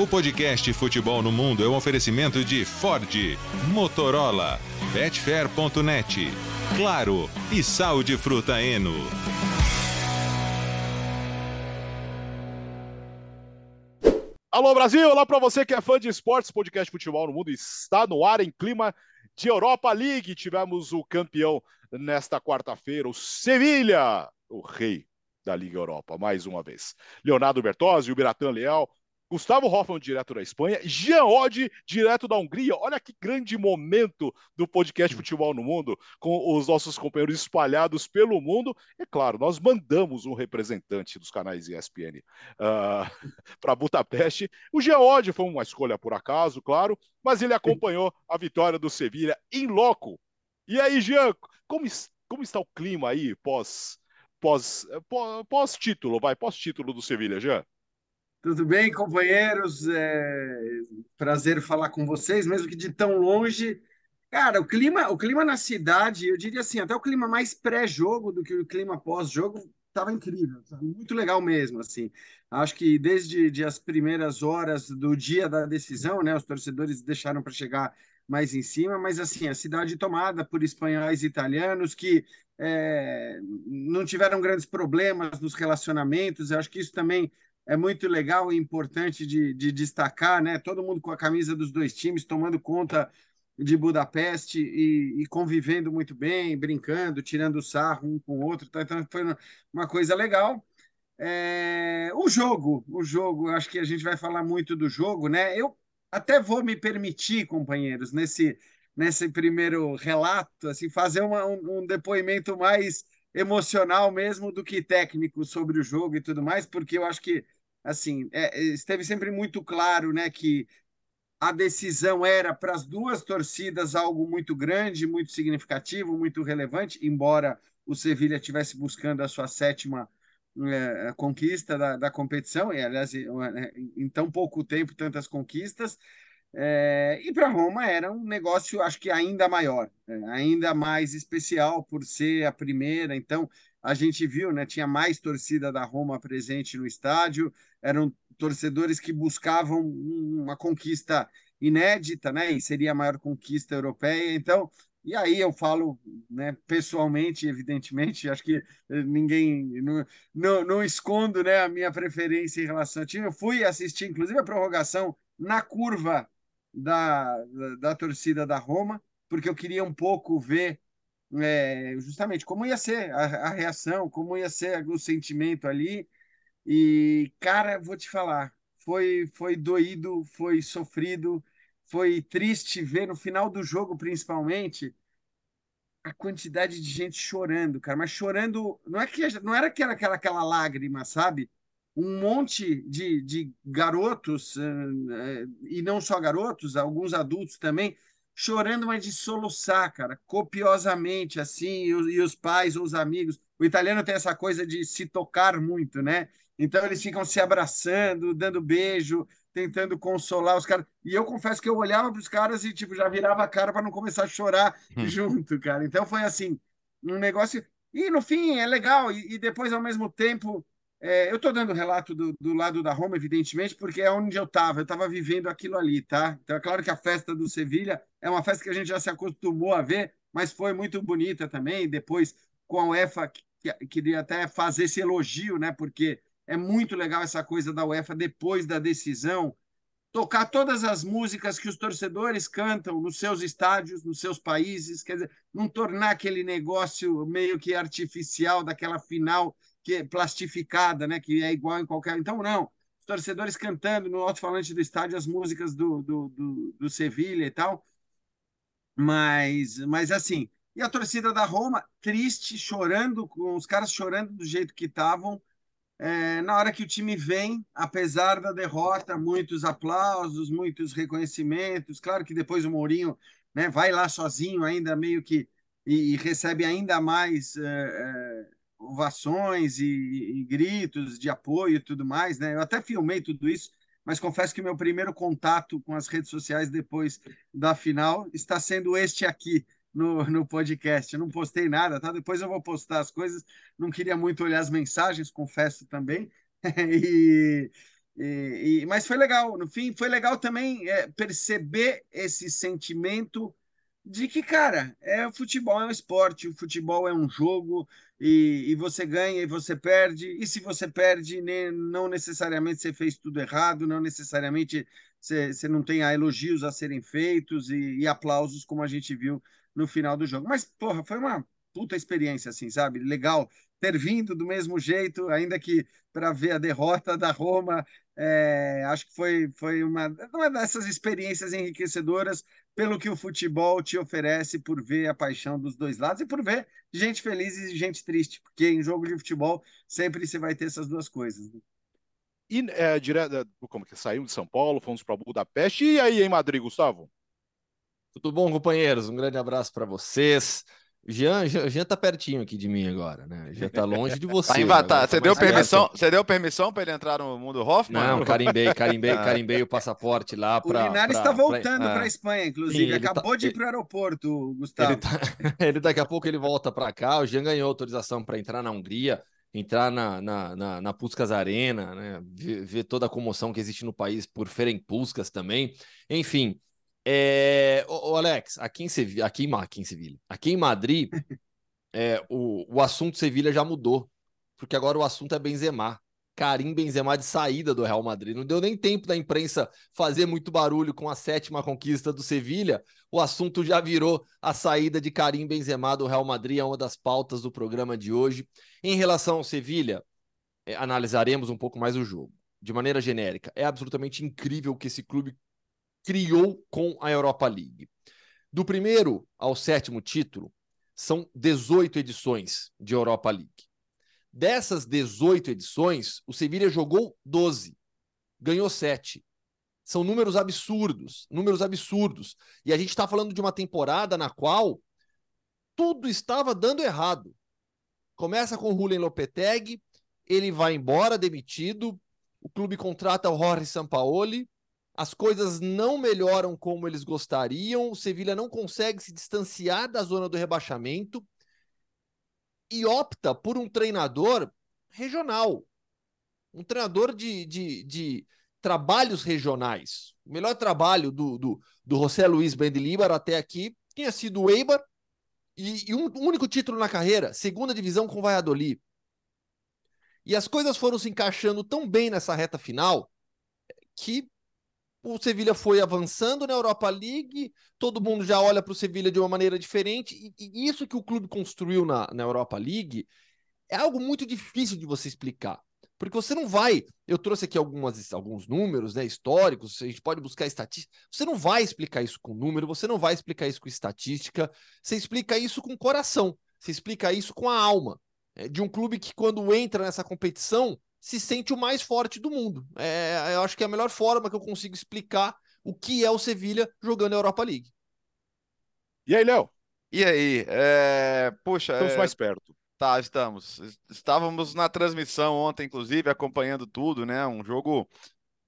O podcast Futebol no Mundo é um oferecimento de Ford, Motorola, Betfair.net, Claro e Sal de Fruta Eno. Alô Brasil, olá para você que é fã de esportes, podcast Futebol no Mundo está no ar em clima de Europa League. Tivemos o campeão nesta quarta-feira, o Sevilha, o rei da Liga Europa, mais uma vez. Leonardo Bertozzi, o Biratan Leal, Gustavo Hoffmann, direto da Espanha, Jean Oddi, direto da Hungria. Olha que grande momento do podcast Futebol no Mundo, com os nossos companheiros espalhados pelo mundo. E claro, nós mandamos um representante dos canais ESPN uh, para Budapeste. O Jean Oddi foi uma escolha por acaso, claro, mas ele acompanhou a vitória do Sevilha em loco. E aí, Jean, como, como está o clima aí pós pós, pós título, vai, pós título do Sevilha, Jean? Tudo bem, companheiros? É... Prazer falar com vocês, mesmo que de tão longe. Cara, o clima, o clima na cidade, eu diria assim, até o clima mais pré-jogo do que o clima pós-jogo estava incrível, muito legal mesmo, assim. Acho que desde de as primeiras horas do dia da decisão, né, os torcedores deixaram para chegar mais em cima, mas assim, a cidade tomada por espanhóis e italianos que é, não tiveram grandes problemas nos relacionamentos, eu acho que isso também é muito legal e importante de, de destacar, né? Todo mundo com a camisa dos dois times, tomando conta de Budapeste e, e, convivendo muito bem, brincando, tirando sarro um com o outro. Tá? Então foi uma coisa legal. É... o jogo, o jogo, acho que a gente vai falar muito do jogo, né? Eu até vou me permitir, companheiros, nesse, nesse primeiro relato, assim, fazer uma, um, um depoimento mais emocional mesmo do que técnico sobre o jogo e tudo mais, porque eu acho que assim, é, esteve sempre muito claro, né, que a decisão era para as duas torcidas algo muito grande, muito significativo, muito relevante, embora o Sevilha estivesse buscando a sua sétima é, conquista da, da, competição, e aliás, em tão pouco tempo, tantas conquistas. É, e para Roma era um negócio, acho que ainda maior, é, ainda mais especial por ser a primeira. Então, a gente viu, né, tinha mais torcida da Roma presente no estádio, eram torcedores que buscavam uma conquista inédita, né, e seria a maior conquista europeia. Então, e aí eu falo, né, pessoalmente, evidentemente, acho que ninguém não, não, não escondo, né, a minha preferência em relação ao time. Eu fui assistir, inclusive, a prorrogação na curva da, da, da torcida da Roma, porque eu queria um pouco ver é, justamente como ia ser a, a, reação, como ia ser o sentimento ali. E, cara, vou te falar, foi, foi doído, foi sofrido, foi triste ver no final do jogo, principalmente, a quantidade de gente chorando, cara, mas chorando, não é que não era aquela, aquela, aquela lágrima, sabe? Um monte de, de garotos, uh, e não só garotos, alguns adultos também, chorando, mas de soluçar, cara, copiosamente, assim, e, e os pais ou os amigos. O italiano tem essa coisa de se tocar muito, né? Então eles ficam se abraçando, dando beijo, tentando consolar os caras. E eu confesso que eu olhava para os caras e tipo já virava a cara para não começar a chorar hum. junto, cara. Então foi assim, um negócio. E no fim é legal. E, e depois ao mesmo tempo é, eu estou dando relato do, do, lado da Roma, evidentemente, porque é onde eu estava. Eu estava vivendo aquilo ali, tá? Então é claro que a festa do Sevilha é uma festa que a gente já se acostumou a ver, mas foi muito bonita também. Depois, com a UEFA, que, queria até fazer esse elogio, né? Porque é muito legal essa coisa da UEFA depois da decisão tocar todas as músicas que os torcedores cantam nos seus estádios, nos seus países, quer dizer, não tornar aquele negócio meio que artificial daquela final que é plastificada, né, que é igual em qualquer. Então, não. Os torcedores cantando no alto-falante do estádio as músicas do, do, do, do Sevilha e tal. Mas, mas assim, e a torcida da Roma, triste, chorando, com os caras chorando do jeito que estavam. É, na hora que o time vem, apesar da derrota, muitos aplausos, muitos reconhecimentos. Claro que depois o Mourinho né, vai lá sozinho, ainda meio que e, e recebe ainda mais é, é, ovações e, e, gritos de apoio e tudo mais, né? Eu até filmei tudo isso, mas confesso que meu primeiro contato com as redes sociais depois da final está sendo este aqui no, no podcast. Eu não postei nada, tá? Depois eu vou postar as coisas. Não queria muito olhar as mensagens, confesso também. e, E, e, mas foi legal, no fim, foi legal também é, perceber esse sentimento de que, cara, é o futebol é um esporte, o futebol é um jogo, e, e você ganha e você perde, e se você perde, né, não necessariamente você fez tudo errado, não necessariamente você, você não tem elogios a serem feitos e, e aplausos, como a gente viu no final do jogo. Mas, porra, foi uma puta experiência, assim, sabe? Legal ter vindo do mesmo jeito, ainda que para ver a derrota da Roma. É, acho que foi, foi uma, uma dessas experiências enriquecedoras pelo que o futebol te oferece por ver a paixão dos dois lados e por ver gente feliz e gente triste, porque em jogo de futebol sempre você vai ter essas duas coisas. Né? E é, direto, como que saímos de São Paulo, fomos para Budapeste e aí em Madrid, Gustavo? Tudo bom, companheiros? Um grande abraço para vocês. Jean, Jean, Jean tá pertinho aqui de mim agora, né? Já tá longe de você. Tá tá, você, deu permissão, você deu permissão para ele entrar no mundo Hoffman? Não, carimbei, carimbei, ah. carimbei o passaporte lá para. O Linares está voltando para a Espanha, inclusive. Sim, Acabou tá, de ir para o aeroporto, Gustavo. Ele, tá, ele, daqui a pouco ele volta para cá. O Jean ganhou autorização para entrar na Hungria, entrar na, na, na, na Puskas Arena, né? Ver, ver, toda a comoção que existe no país por Ferenc Puskas também. Enfim, é, o, Alex, aqui em Sevilha, aqui em, aqui em Sevilha, aqui em Madrid, é, o, o assunto Sevilha já mudou, porque agora o assunto é Benzema. Karim Benzema de saída do Real Madrid. Não deu nem tempo da imprensa fazer muito barulho com a sétima conquista do Sevilha. O assunto já virou a saída de Karim Benzema do Real Madrid, é uma das pautas do programa de hoje. Em relação ao Sevilha, é, analisaremos um pouco mais o jogo. De maneira genérica, é absolutamente incrível que esse clube criou com a Europa League. Do primeiro ao sétimo título, são 18 edições de Europa League. Dessas 18 edições, o Sevilla jogou 12, ganhou 7. São números absurdos, números absurdos. E a gente está falando de uma temporada na qual tudo estava dando errado. Começa com o Julen Lopetegui, ele vai embora, demitido, o clube contrata o Jorge Sampaoli, as coisas não melhoram como eles gostariam, o Sevilha não consegue se distanciar da zona do rebaixamento e opta por um treinador regional, um treinador de, de, de trabalhos regionais. O melhor trabalho do, do, do José Luiz Bendilibar até aqui tinha sido o Eibar e, e um, um único título na carreira, segunda divisão com o Valladolid. E as coisas foram se encaixando tão bem nessa reta final que o Sevilha foi avançando na Europa League, todo mundo já olha para o Sevilha de uma maneira diferente, e, e, isso que o clube construiu na, na Europa League é algo muito difícil de você explicar. Porque você não vai. Eu trouxe aqui algumas, alguns números né, históricos, a gente pode buscar estatística. Você não vai explicar isso com número, você não vai explicar isso com estatística, você explica isso com coração, você explica isso com a alma. É, de um clube que, quando entra nessa competição, se sente o mais forte do mundo. É, eu acho que é a melhor forma que eu consigo explicar o que é o Sevilha jogando a Europa League. E aí, Léo? E aí? É... Puxa. Estamos é... mais perto. Tá, estamos. Estávamos na transmissão ontem, inclusive, acompanhando tudo, né? Um jogo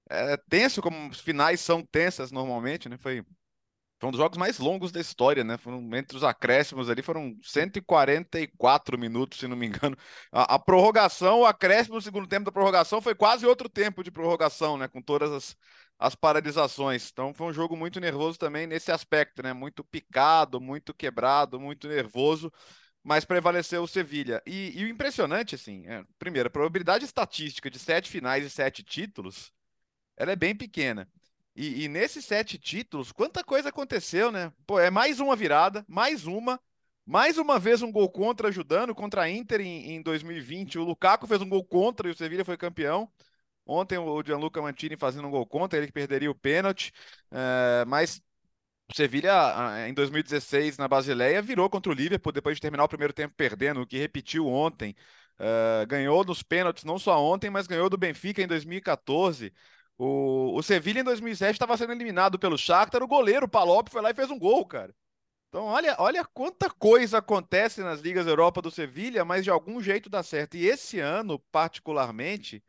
é, tenso, como os finais são tensas normalmente, né? Foi foi um dos jogos mais longos da história, né? Foram, entre os acréscimos ali foram 144 minutos, se não me engano. A, a prorrogação, o acréscimo no segundo tempo da prorrogação foi quase outro tempo de prorrogação, né? Com todas as, as paralisações. Então foi um jogo muito nervoso também nesse aspecto, né? Muito picado, muito quebrado, muito nervoso, mas prevaleceu o Sevilha. E, e o impressionante, assim, é, primeiro, a probabilidade estatística de sete finais e sete títulos, ela é bem pequena. E, e, nesses sete títulos, quanta coisa aconteceu, né? Pô, é mais uma virada, mais uma. Mais uma vez um gol contra ajudando contra a Inter em, em 2020. O Lukaku fez um gol contra e o Sevilla foi campeão. Ontem o Gianluca Mantini fazendo um gol contra, ele que perderia o pênalti. É, mas o Sevilla, em 2016, na Basileia, virou contra o Liverpool depois de terminar o primeiro tempo perdendo, o que repetiu ontem. É, ganhou nos pênaltis, não só ontem, mas ganhou do Benfica em 2014. O, o Sevilha em 2007 estava sendo eliminado pelo Shakhtar, o goleiro Palop foi lá e fez um gol, cara. Então, olha, olha quanta coisa acontece nas ligas Europa do Sevilha, mas de algum jeito dá certo. E esse ano, particularmente,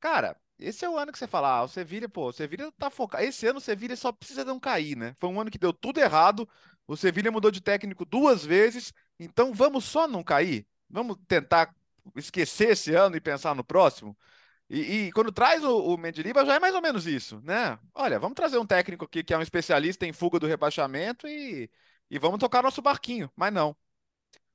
cara, esse é o ano que você fala, ah, o Sevilha, pô, o Sevilha tá focado. Esse ano o Sevilha só precisa não cair, né? Foi um ano que deu tudo errado. O Sevilha mudou de técnico duas vezes, então vamos só não cair? Vamos tentar esquecer esse ano e pensar no próximo? E, e quando traz o, o Mendilibar já é mais ou menos isso, né? Olha, vamos trazer um técnico aqui que é um especialista em fuga do rebaixamento e, e vamos tocar nosso barquinho. Mas não.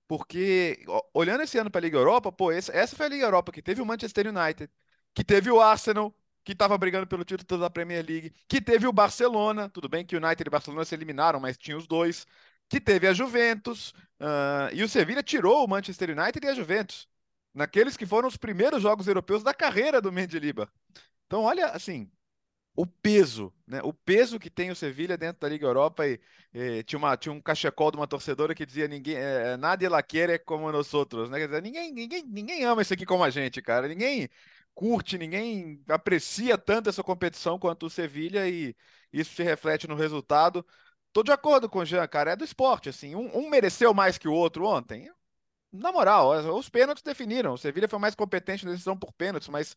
Porque, olhando esse ano para a Liga Europa, pô, esse, essa foi a Liga Europa que teve o Manchester United, que teve o Arsenal, que estava brigando pelo título da Premier League, que teve o Barcelona, tudo bem que o United e o Barcelona se eliminaram, mas tinha os dois, que teve a Juventus, uh, e o Sevilla tirou o Manchester United e a Juventus naqueles que foram os primeiros jogos europeus da carreira do Mendilibar. Então, olha, assim, o peso, né? O peso que tem o Sevilha dentro da Liga Europa e, e tinha, uma, tinha um cachecol de uma torcedora que dizia ninguém, é, nada ela quer é como nós outros, né? Quer dizer, ninguém, ninguém, ninguém ama isso aqui como a gente, cara. Ninguém curte, ninguém aprecia tanto essa competição quanto o Sevilha e isso se reflete no resultado. Tô de acordo com o Jean, cara, é do esporte, assim, um, um mereceu mais que o outro ontem, na moral, os pênaltis definiram. O Sevilha foi mais competente na decisão por pênaltis, mas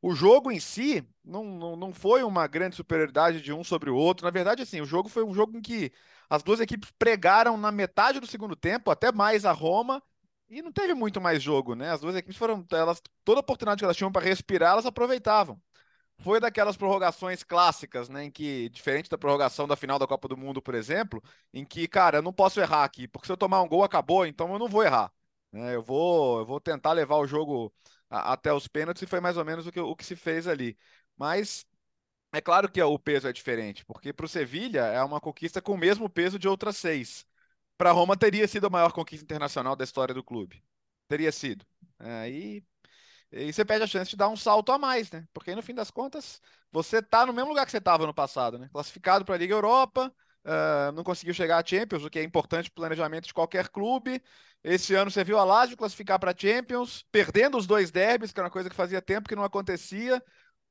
o jogo em si não, não, não foi uma grande superioridade de um sobre o outro. Na verdade, assim, o jogo foi um jogo em que as duas equipes pregaram na metade do segundo tempo, até mais a Roma, e não teve muito mais jogo, né? As duas equipes foram, elas, toda oportunidade que elas tinham para respirar, elas aproveitavam. Foi daquelas prorrogações clássicas, né? Em que, diferente da prorrogação da final da Copa do Mundo, por exemplo, em que, cara, eu não posso errar aqui, porque se eu tomar um gol, acabou, então eu não vou errar. Né? Eu, vou, eu vou tentar levar o jogo a, até os pênaltis e foi mais ou menos o que, o que se fez ali. Mas é claro que o peso é diferente, porque para o Sevilha é uma conquista com o mesmo peso de outras seis. Para Roma teria sido a maior conquista internacional da história do clube. Teria sido. Aí é, e você perde a chance de dar um salto a mais, né? Porque no fim das contas, você está no mesmo lugar que você estava no passado, né? Classificado para a Liga Europa, uh, não conseguiu chegar à Champions, o que é importante para o planejamento de qualquer clube. Esse ano você viu a Lazio classificar para a Champions, perdendo os dois derbys, que era uma coisa que fazia tempo que não acontecia,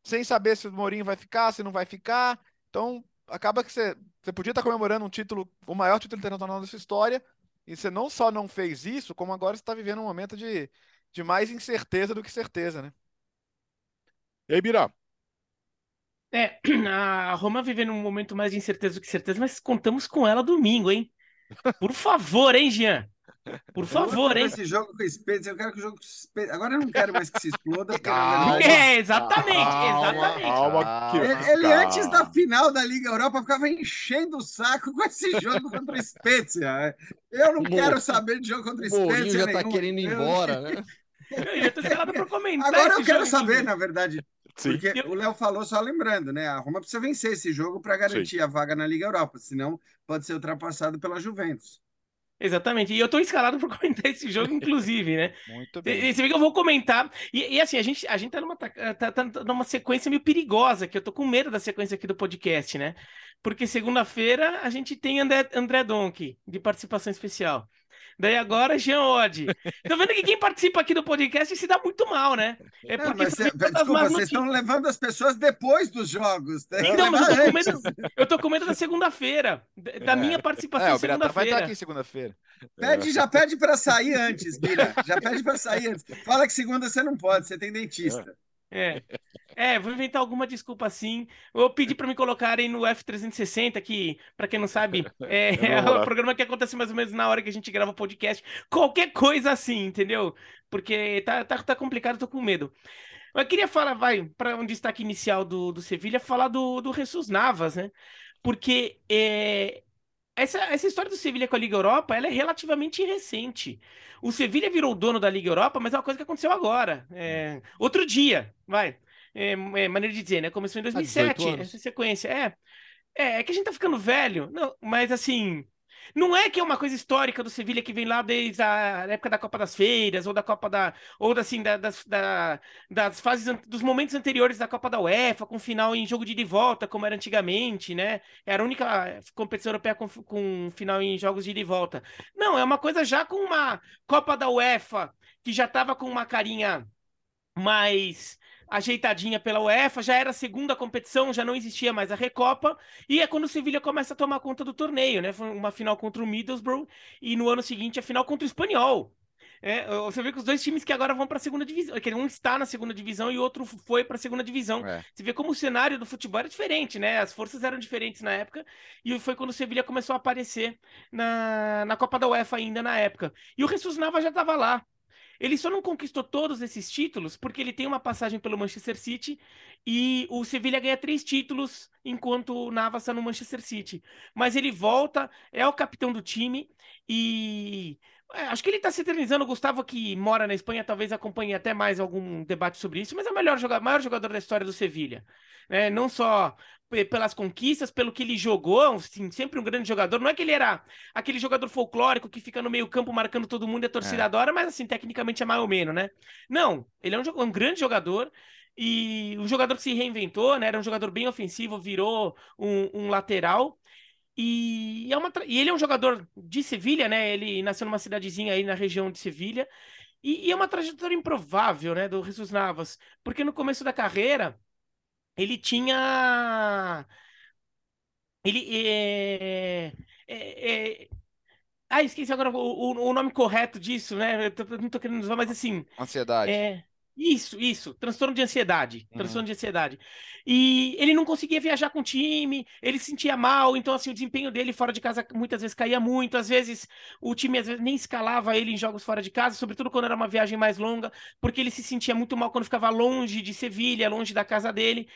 sem saber se o Mourinho vai ficar, se não vai ficar. Então, acaba que você, você podia estar comemorando um título, o maior título internacional da sua história, e você não só não fez isso, como agora você está vivendo um momento de, de mais incerteza do que certeza, né? E aí, Bira? É, a Roma vivendo um momento mais de incerteza do que certeza, mas contamos com ela domingo, hein? Por favor, hein, Jean? Por favor, hein? Esse jogo com Spezia, eu quero que o jogo. Agora eu não quero mais que se exploda. Calma, é, exatamente, calma, exatamente. Calma, ele, ele antes da final da Liga Europa ficava enchendo o saco com esse jogo contra o Spezia. Eu não quero saber de jogo contra o Spezia. O já tá querendo ir embora, né? Eu tô esperando para comentar. Agora eu quero saber, na verdade. Sim. Porque eu... o Léo falou, só lembrando, né? A Roma precisa vencer esse jogo para garantir Sim. a vaga na Liga Europa, senão pode ser ultrapassado pela Juventus. Exatamente. E eu tô escalado para comentar esse jogo, inclusive, né? Muito bem. E, você vê que eu vou comentar. E, e, assim, a gente, a gente tá numa, tá, tá, tá numa sequência meio perigosa, que eu tô com medo da sequência aqui do podcast, né? Porque segunda-feira a gente tem André, André Donk, de participação especial. Daí agora, Jean Oddi. Tô vendo que quem participa aqui do podcast se dá muito mal, né? É porque não, mas, desculpa, vocês estão levando as pessoas depois dos jogos. Né? Então, mas eu tô, com medo, eu tô com medo da segunda-feira, da minha é. participação é, segunda-feira. vai estar aqui segunda-feira. Pede, já pede para sair antes, Bira. Já pede para sair antes. Fala que segunda você não pode, você tem dentista. É. É, vou inventar alguma desculpa assim. Eu pedi para me colocarem no F360, que, para quem não sabe, é, é o programa que acontece mais ou menos na hora que a gente grava o podcast. Qualquer coisa assim, entendeu? Porque tá, tá, tá complicado, tô com medo. Eu queria falar, vai, para um destaque inicial do, do Sevilha, falar do, do Jesus Navas, né? Porque é, essa, essa história do Sevilha com a Liga Europa ela é relativamente recente. O Sevilha virou dono da Liga Europa, mas é uma coisa que aconteceu agora. É, outro dia, vai. É, é, maneira de dizer, né? Começou em 2007, essa sequência. É, é, é que a gente tá ficando velho, não, mas assim, não é que é uma coisa histórica do Sevilha que vem lá desde a época da Copa das Feiras, ou da Copa da. ou assim, da, das, da, das fases, dos momentos anteriores da Copa da UEFA, com final em jogo de ida e volta, como era antigamente, né? Era a única competição europeia com, com final em jogos de ida e volta. Não, é uma coisa já com uma Copa da UEFA, que já tava com uma carinha mais ajeitadinha pela UEFA, já era a segunda competição, já não existia mais a Recopa, e é quando o Sevilha começa a tomar conta do torneio, né? Foi uma final contra o Middlesbrough e no ano seguinte a final contra o Espanhol. É, você vê que os dois times que agora vão para a segunda divisão, que um está na segunda divisão e o outro foi para a segunda divisão. É. Você vê como o cenário do futebol era diferente, né? As forças eram diferentes na época e foi quando o Sevilha começou a aparecer na, na Copa da UEFA ainda na época. E o Jesus Nava já estava lá. Ele só não conquistou todos esses títulos porque ele tem uma passagem pelo Manchester City e o Sevilha ganha três títulos enquanto o Navas está no Manchester City. Mas ele volta, é o capitão do time e é, acho que ele está se eternizando. O Gustavo, que mora na Espanha, talvez acompanhe até mais algum debate sobre isso, mas é o melhor jogador, maior jogador da história do Sevilha. É, não só pelas conquistas, pelo que ele jogou, assim, sempre um grande jogador. Não é que ele era aquele jogador folclórico que fica no meio campo marcando todo mundo e a torcida é. adora, mas assim, tecnicamente é mais ou menos, né? Não, ele é um, um grande jogador e um jogador que se reinventou, né? Era um jogador bem ofensivo, virou um, um lateral. E, é uma, e ele é um jogador de Sevilha, né? Ele nasceu numa cidadezinha aí na região de Sevilha. E, e é uma trajetória improvável, né? Do Jesus Navas. Porque no começo da carreira ele tinha. Ele. É... É, é... Ah, esqueci agora o, o, nome correto disso, né? Eu tô, não tô querendo usar, mas assim. Ansiedade. É... Isso, isso. Transtorno de ansiedade. Uhum. Transtorno de ansiedade. E ele não conseguia viajar com o time, ele se sentia mal, então assim, o desempenho dele fora de casa muitas vezes caía muito, às vezes o time às vezes nem escalava ele em jogos fora de casa, sobretudo quando era uma viagem mais longa, porque ele se sentia muito mal quando ficava longe de Sevilha, longe da casa dele.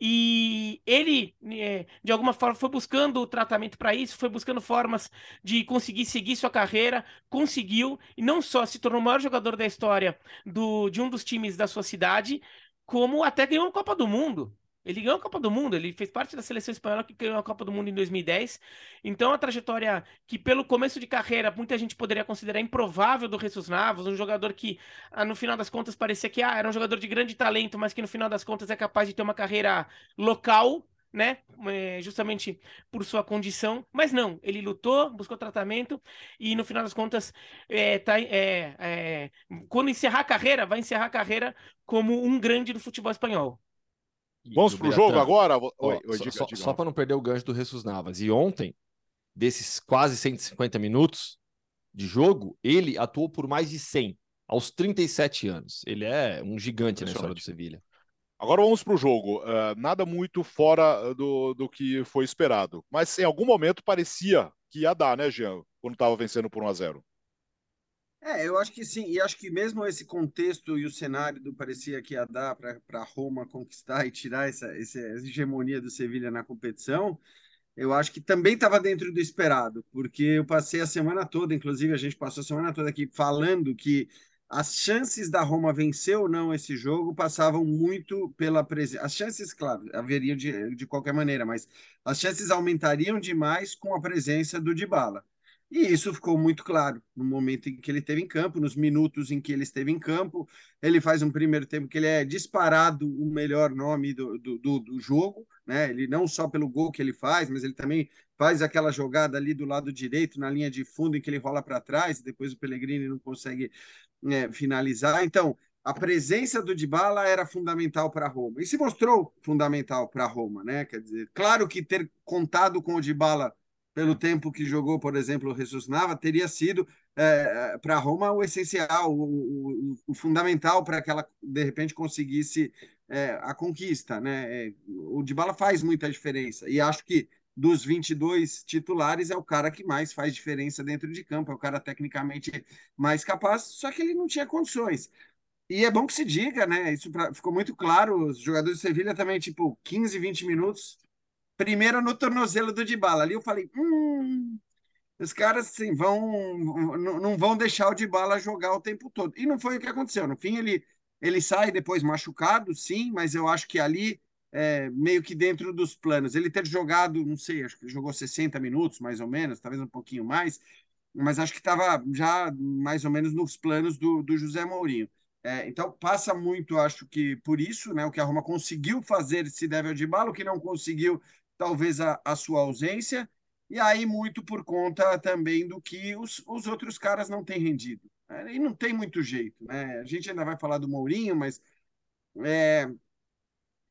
E ele, é, de alguma forma, foi buscando o tratamento para isso, foi buscando formas de conseguir seguir sua carreira, conseguiu, e não só se tornou o maior jogador da história do, de um dos times da sua cidade, como até ganhou a Copa do Mundo. Ele ganhou a Copa do Mundo, ele fez parte da seleção espanhola que ganhou a Copa do Mundo em 2010. Então, a trajetória que, pelo começo de carreira, muita gente poderia considerar improvável do Jesus Navas, um jogador que, ah, no final das contas, parecia que ah, era um jogador de grande talento, mas que no final das contas é capaz de ter uma carreira local, né? É, justamente por sua condição. Mas não, ele lutou, buscou tratamento e, no final das contas, é, tá, é, é quando encerrar a carreira, vai encerrar a carreira como um grande do futebol espanhol. Vamos para o jogo agora? Oi, oi, diga, só, só para não perder o gancho do Jesus Navas. E ontem, desses quase 150 minutos de jogo, ele atuou por mais de 100, aos 37 anos. Ele é um gigante na história do Sevilha. Agora vamos para o jogo. Uh, nada muito fora do, do que foi esperado. Mas em algum momento parecia que ia dar, né, Jean? Quando estava vencendo por 1 a 0 é, eu acho que sim, e acho que mesmo esse contexto e o cenário do parecia que ia dar para Roma conquistar e tirar essa, essa hegemonia do Sevilha na competição, eu acho que também estava dentro do esperado, porque eu passei a semana toda, inclusive a gente passou a semana toda aqui falando que as chances da Roma vencer ou não esse jogo passavam muito pela presença. As chances, claro, haveriam de, de qualquer maneira, mas as chances aumentariam demais com a presença do Dybala. E isso ficou muito claro no momento em que ele esteve em campo, nos minutos em que ele esteve em campo. Ele faz um primeiro tempo que ele é disparado o melhor nome do, do, do, jogo, né? Ele não só pelo gol que ele faz, mas ele também faz aquela jogada ali do lado direito, na linha de fundo, em que ele rola para trás, e depois o Pellegrini não consegue é, finalizar. Então, a presença do Dybala era fundamental para Roma e se mostrou fundamental para Roma, né? Quer dizer, claro que ter contado com o Dybala pelo tempo que jogou, por exemplo, Jesus Nava, teria sido é, para Roma o essencial, o, o, o fundamental para que ela, de repente, conseguisse é, a conquista. Né? É, o Dybala faz muita diferença e acho que dos 22 titulares é o cara que mais faz diferença dentro de campo, é o cara tecnicamente mais capaz, só que ele não tinha condições. E é bom que se diga, né? Isso pra, ficou muito claro. Os jogadores de Sevilha também, tipo, 15, 20 minutos primeiro no tornozelo do Dybala. Ali eu falei, hum, os caras assim, vão, não vão deixar o Dybala jogar o tempo todo. E não foi o que aconteceu. No fim, ele, ele sai depois machucado, sim, mas eu acho que ali, é, meio que dentro dos planos, ele ter jogado, não sei, acho que jogou 60 minutos, mais ou menos, talvez um pouquinho mais, mas acho que estava já mais ou menos nos planos do, do José Mourinho. É, então passa muito, acho que por isso, né, o que a Roma conseguiu fazer se deve ao Dybala, o que não conseguiu talvez a, a sua ausência, e aí muito por conta também do que os, os outros caras não têm rendido. Né? E não tem muito jeito. Né? A gente ainda vai falar do Mourinho, mas é,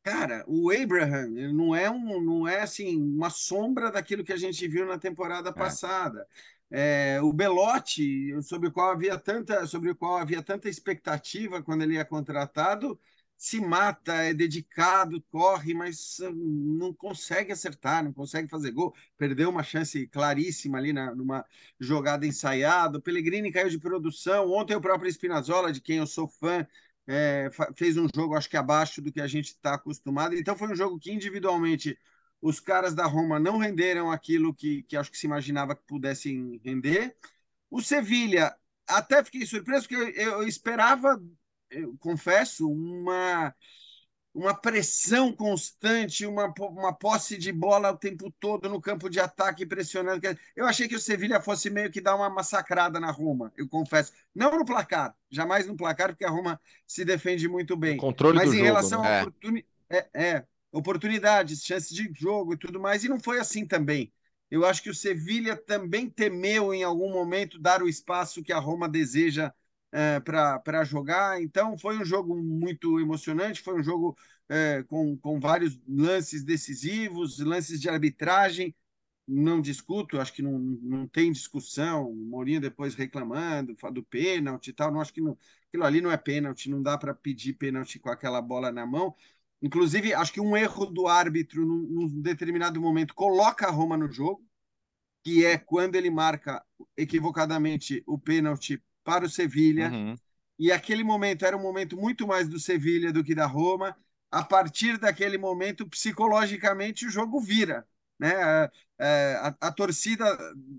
cara, o Abraham não é um, não é assim uma sombra daquilo que a gente viu na temporada é. passada. É, o Belotti, sobre o qual havia tanta, sobre o qual havia tanta expectativa quando ele é contratado, se mata, é dedicado, corre, mas ah, não consegue acertar, não consegue fazer gol. Perdeu uma chance claríssima ali na, numa jogada ensaiada. O Pellegrini caiu de produção. Ontem o próprio Spinazzola, de quem eu sou fã, é, fez um jogo, acho que abaixo do que a gente está acostumado. Então foi um jogo que individualmente os caras da Roma não renderam aquilo que, que acho que se imaginava que pudessem render. O Sevilha, até fiquei surpreso, porque eu, eu esperava eu confesso, uma, uma pressão constante, uma, uma posse de bola o tempo todo no campo de ataque pressionando. Eu achei que o Sevilha fosse meio que dar uma massacrada na Roma, eu confesso. Não no placar, jamais no placar, porque a Roma se defende muito bem. O controle Mas do em jogo, relação né? a oportuni... é, é, oportunidades, chances de jogo e tudo mais, e não foi assim também. Eu acho que o Sevilha também temeu em algum momento dar o espaço que a Roma deseja é, para jogar. Então, foi um jogo muito emocionante, foi um jogo é, com, com vários lances decisivos, lances de arbitragem. Não discuto, acho que não, não tem discussão. O Mourinho depois reclamando do pênalti e tal. Não acho que não, aquilo ali não é pênalti, não dá para pedir pênalti com aquela bola na mão. Inclusive, acho que um erro do árbitro num, num determinado momento coloca a Roma no jogo, que é quando ele marca equivocadamente o pênalti para o Sevilha. Uhum. E aquele momento era um momento muito mais do Sevilha do que da Roma. A partir daquele momento, psicologicamente, o jogo vira. Né? A, a, a torcida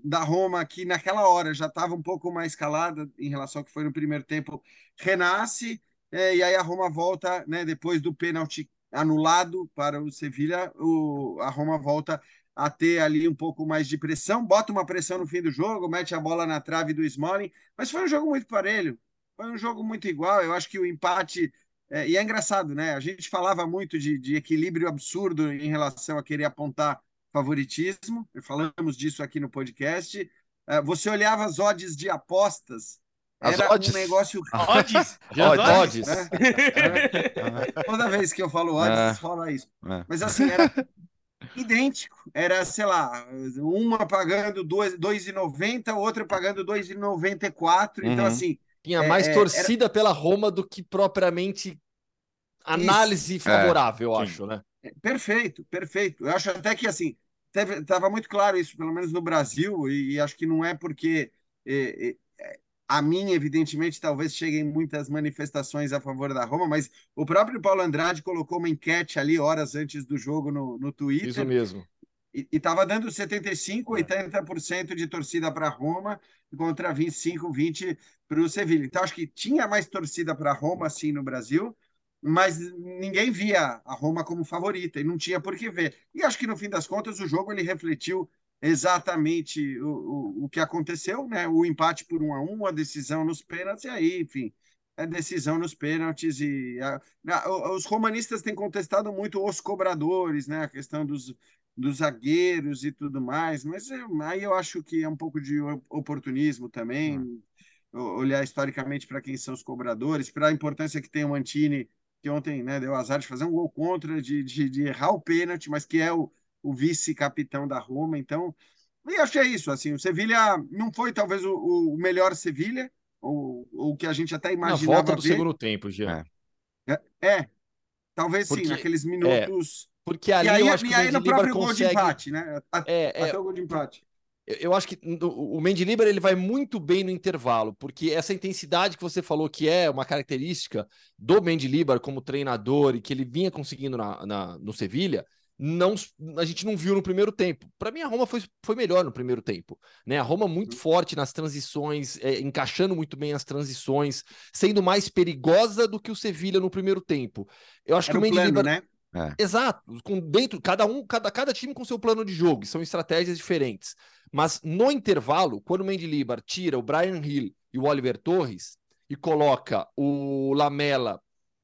da Roma, que naquela hora já estava um pouco mais calada em relação ao que foi no primeiro tempo, renasce. É, e aí a Roma volta, né, depois do pênalti anulado para o Sevilha, a Roma volta a ter ali um pouco mais de pressão, bota uma pressão no fim do jogo, mete a bola na trave do Smalling, mas foi um jogo muito parelho, foi um jogo muito igual. Eu acho que o empate. É, e é engraçado, né? A gente falava muito de, de equilíbrio absurdo em relação a querer apontar favoritismo, falamos disso aqui no podcast. É, você olhava as odds de apostas, as era odds. um negócio. Odds? Odds. Né? É. Toda vez que eu falo odds, É. fala isso. É. Mas assim, era idêntico. Era, sei lá, uma pagando dois- 2,90, outra pagando 2,94. Então, Uhum. assim, Tinha É, mais é, torcida pela Roma do que propriamente análise favorável, eu sim. acho, né? perfeito, perfeito. Eu acho até que, assim, estava muito claro isso, pelo menos no Brasil, e, e acho que não é porque. é, é, é, a mim, evidentemente, talvez cheguem muitas manifestações a favor da Roma, mas o próprio Paulo Andrade colocou uma enquete ali horas antes do jogo no, no Twitter. Isso mesmo. E estava dando 75, 80% de torcida para Roma contra 25, 20 para o Sevilha. Então, acho que tinha mais torcida para Roma, assim, no Brasil, mas ninguém via a Roma como favorita e não tinha por que ver. E acho que, no fim das contas, o jogo ele refletiu exatamente o, o, o que aconteceu, né? O empate por um a um, a decisão nos pênaltis, e aí, enfim, a decisão nos pênaltis e a- a- os romanistas têm contestado muito os cobradores, né? A questão dos, dos zagueiros e tudo mais, mas é, aí eu acho que é um pouco de oportunismo também, o- olhar historicamente para quem são os cobradores, para a importância que tem o Mantini, que ontem né, deu azar de fazer um gol contra, de, de, de errar o pênalti, mas que é o, o vice-capitão da Roma, então, e acho que é isso, assim, o Sevilha não foi talvez o, o melhor Sevilha, ou o que a gente até Na imaginava volta do ver, segundo tempo, Jean. É. é, talvez sim, Porque- naqueles minutos... Porque E ali aí, eu acho e que o aí no Mendilibar próprio gol de consegue... empate, né? É, é, Até o gol de empate. Eu acho que o o Mendilibar ele vai muito bem no intervalo, porque essa intensidade que você falou que é uma característica do Mendilibar como treinador e que ele vinha conseguindo na, na- no Sevilha, não, a gente não viu no primeiro tempo. Para mim, a Roma foi, foi melhor no primeiro tempo. Né? A Roma muito forte nas transições, é, encaixando muito bem as transições, sendo mais perigosa do que o Sevilha no primeiro tempo. Eu acho Era que o plano, Mendilibar né? Exato, com dentro, cada um, cada, cada time com seu plano de jogo, são estratégias diferentes. Mas no intervalo, quando o Mendilibar tira o Brian Hill e o Oliver Torres e coloca o Lamela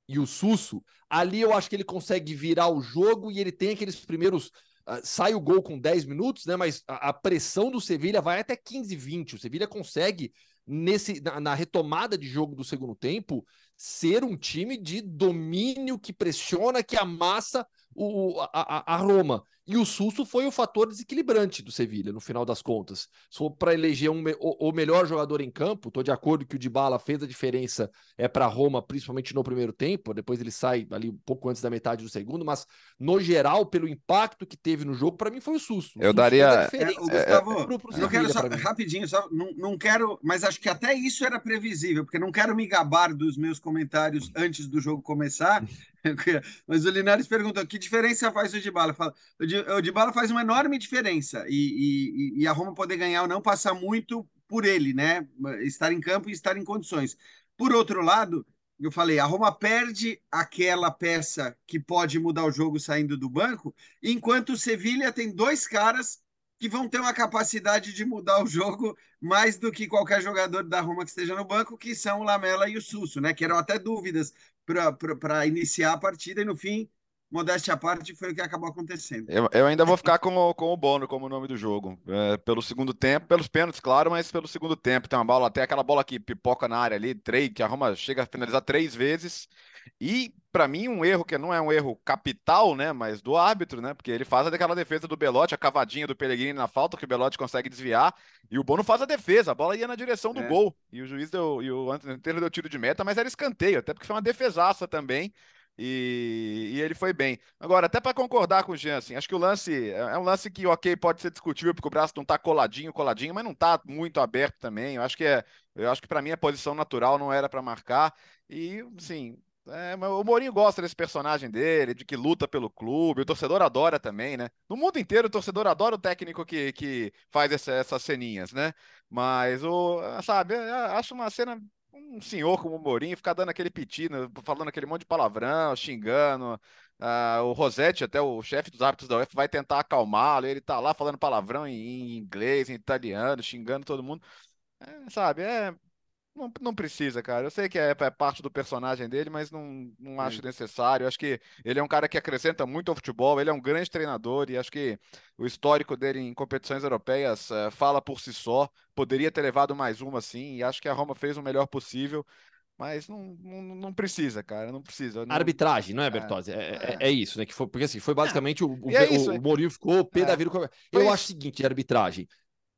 e o Susso, ali eu acho que ele consegue virar o jogo e ele tem aqueles primeiros. ah, sai o gol com 10 minutos, né? Mas a, pressão do Sevilha vai até 15, 20. O Sevilha consegue, nesse, na, na retomada de jogo do segundo tempo, ser um time de domínio que pressiona, que amassa o, a- a Roma. E o susto foi o fator desequilibrante do Sevilha, no final das contas. Se for para eleger um, o, o, melhor jogador em campo, estou de acordo que o Dybala fez a diferença é para Roma, principalmente no primeiro tempo, depois ele sai ali um pouco antes da metade do segundo, mas no geral, pelo impacto que teve no jogo, para mim foi o susto. O eu susto daria. É, o Gustavo, pro, pro eu quero só, rapidinho, só, não, não quero, mas acho que até isso era previsível, porque não quero me gabar dos meus comentários antes do jogo começar. mas o Linares pergunta: que diferença faz o Dybala? Fala, o Dybala faz uma enorme diferença e, e, e a Roma poder ganhar ou não passa muito por ele, né? Estar em campo e estar em condições. Por outro lado, eu falei, a Roma perde aquela peça que pode mudar o jogo saindo do banco, enquanto o Sevilha tem dois caras que vão ter uma capacidade de mudar o jogo mais do que qualquer jogador da Roma que esteja no banco, que são o Lamela e o Susso, né? Que eram até dúvidas para iniciar a partida e no fim modéstia à parte, foi o que acabou acontecendo. Eu, eu ainda vou ficar com o, com o Bono como nome do jogo. É, pelo segundo tempo, pelos pênaltis, claro, mas pelo segundo tempo. Tem uma bola, até aquela bola que pipoca na área ali, três, que a Roma chega a finalizar três vezes. E, para mim, um erro que não é um erro capital, né? Mas do árbitro, né? Porque ele faz aquela defesa do Belotti, a cavadinha do Pellegrini na falta, que o Belotti consegue desviar. E o Bono faz a defesa, a bola ia na direção do é. gol. E o juiz deu, e o Antônio deu tiro de meta, mas era escanteio, até porque foi uma defesaça também. E, e, ele foi bem. Agora, até para concordar com o Jean, assim, acho que o lance é, é um lance que, ok, pode ser discutível, porque o braço não está coladinho, coladinho, mas não está muito aberto também. Eu acho que é, eu acho que para mim a posição natural não era para marcar. E, sim, é, o Mourinho gosta desse personagem dele, de que luta pelo clube, o torcedor adora também, né? No mundo inteiro, o torcedor adora o técnico que, que faz essa, essas ceninhas, né? Mas o, sabe, acho uma cena um senhor como o Mourinho ficar dando aquele pedido, falando aquele monte de palavrão, xingando. Uh, o Rosetti, até o chefe dos árbitros da UEFA, vai tentar acalmá-lo. Ele tá lá falando palavrão em, em inglês, em italiano, xingando todo mundo. É, sabe, é, não, não precisa, cara. Eu sei que é, é parte do personagem dele, mas não, não acho necessário. acho que ele é um cara que acrescenta muito ao futebol. Ele é um grande treinador e acho que o histórico dele em competições europeias uh, fala por si só. Poderia ter levado mais uma, sim, e acho que a Roma fez o melhor possível. Mas não, não, não precisa, cara, não precisa. Não... Arbitragem, não é, é Bertozzi? É, é, é, isso, né? Que foi, porque assim, foi basicamente o, o, é isso, o, Mourinho ficou pé da vida. Eu acho o seguinte, arbitragem.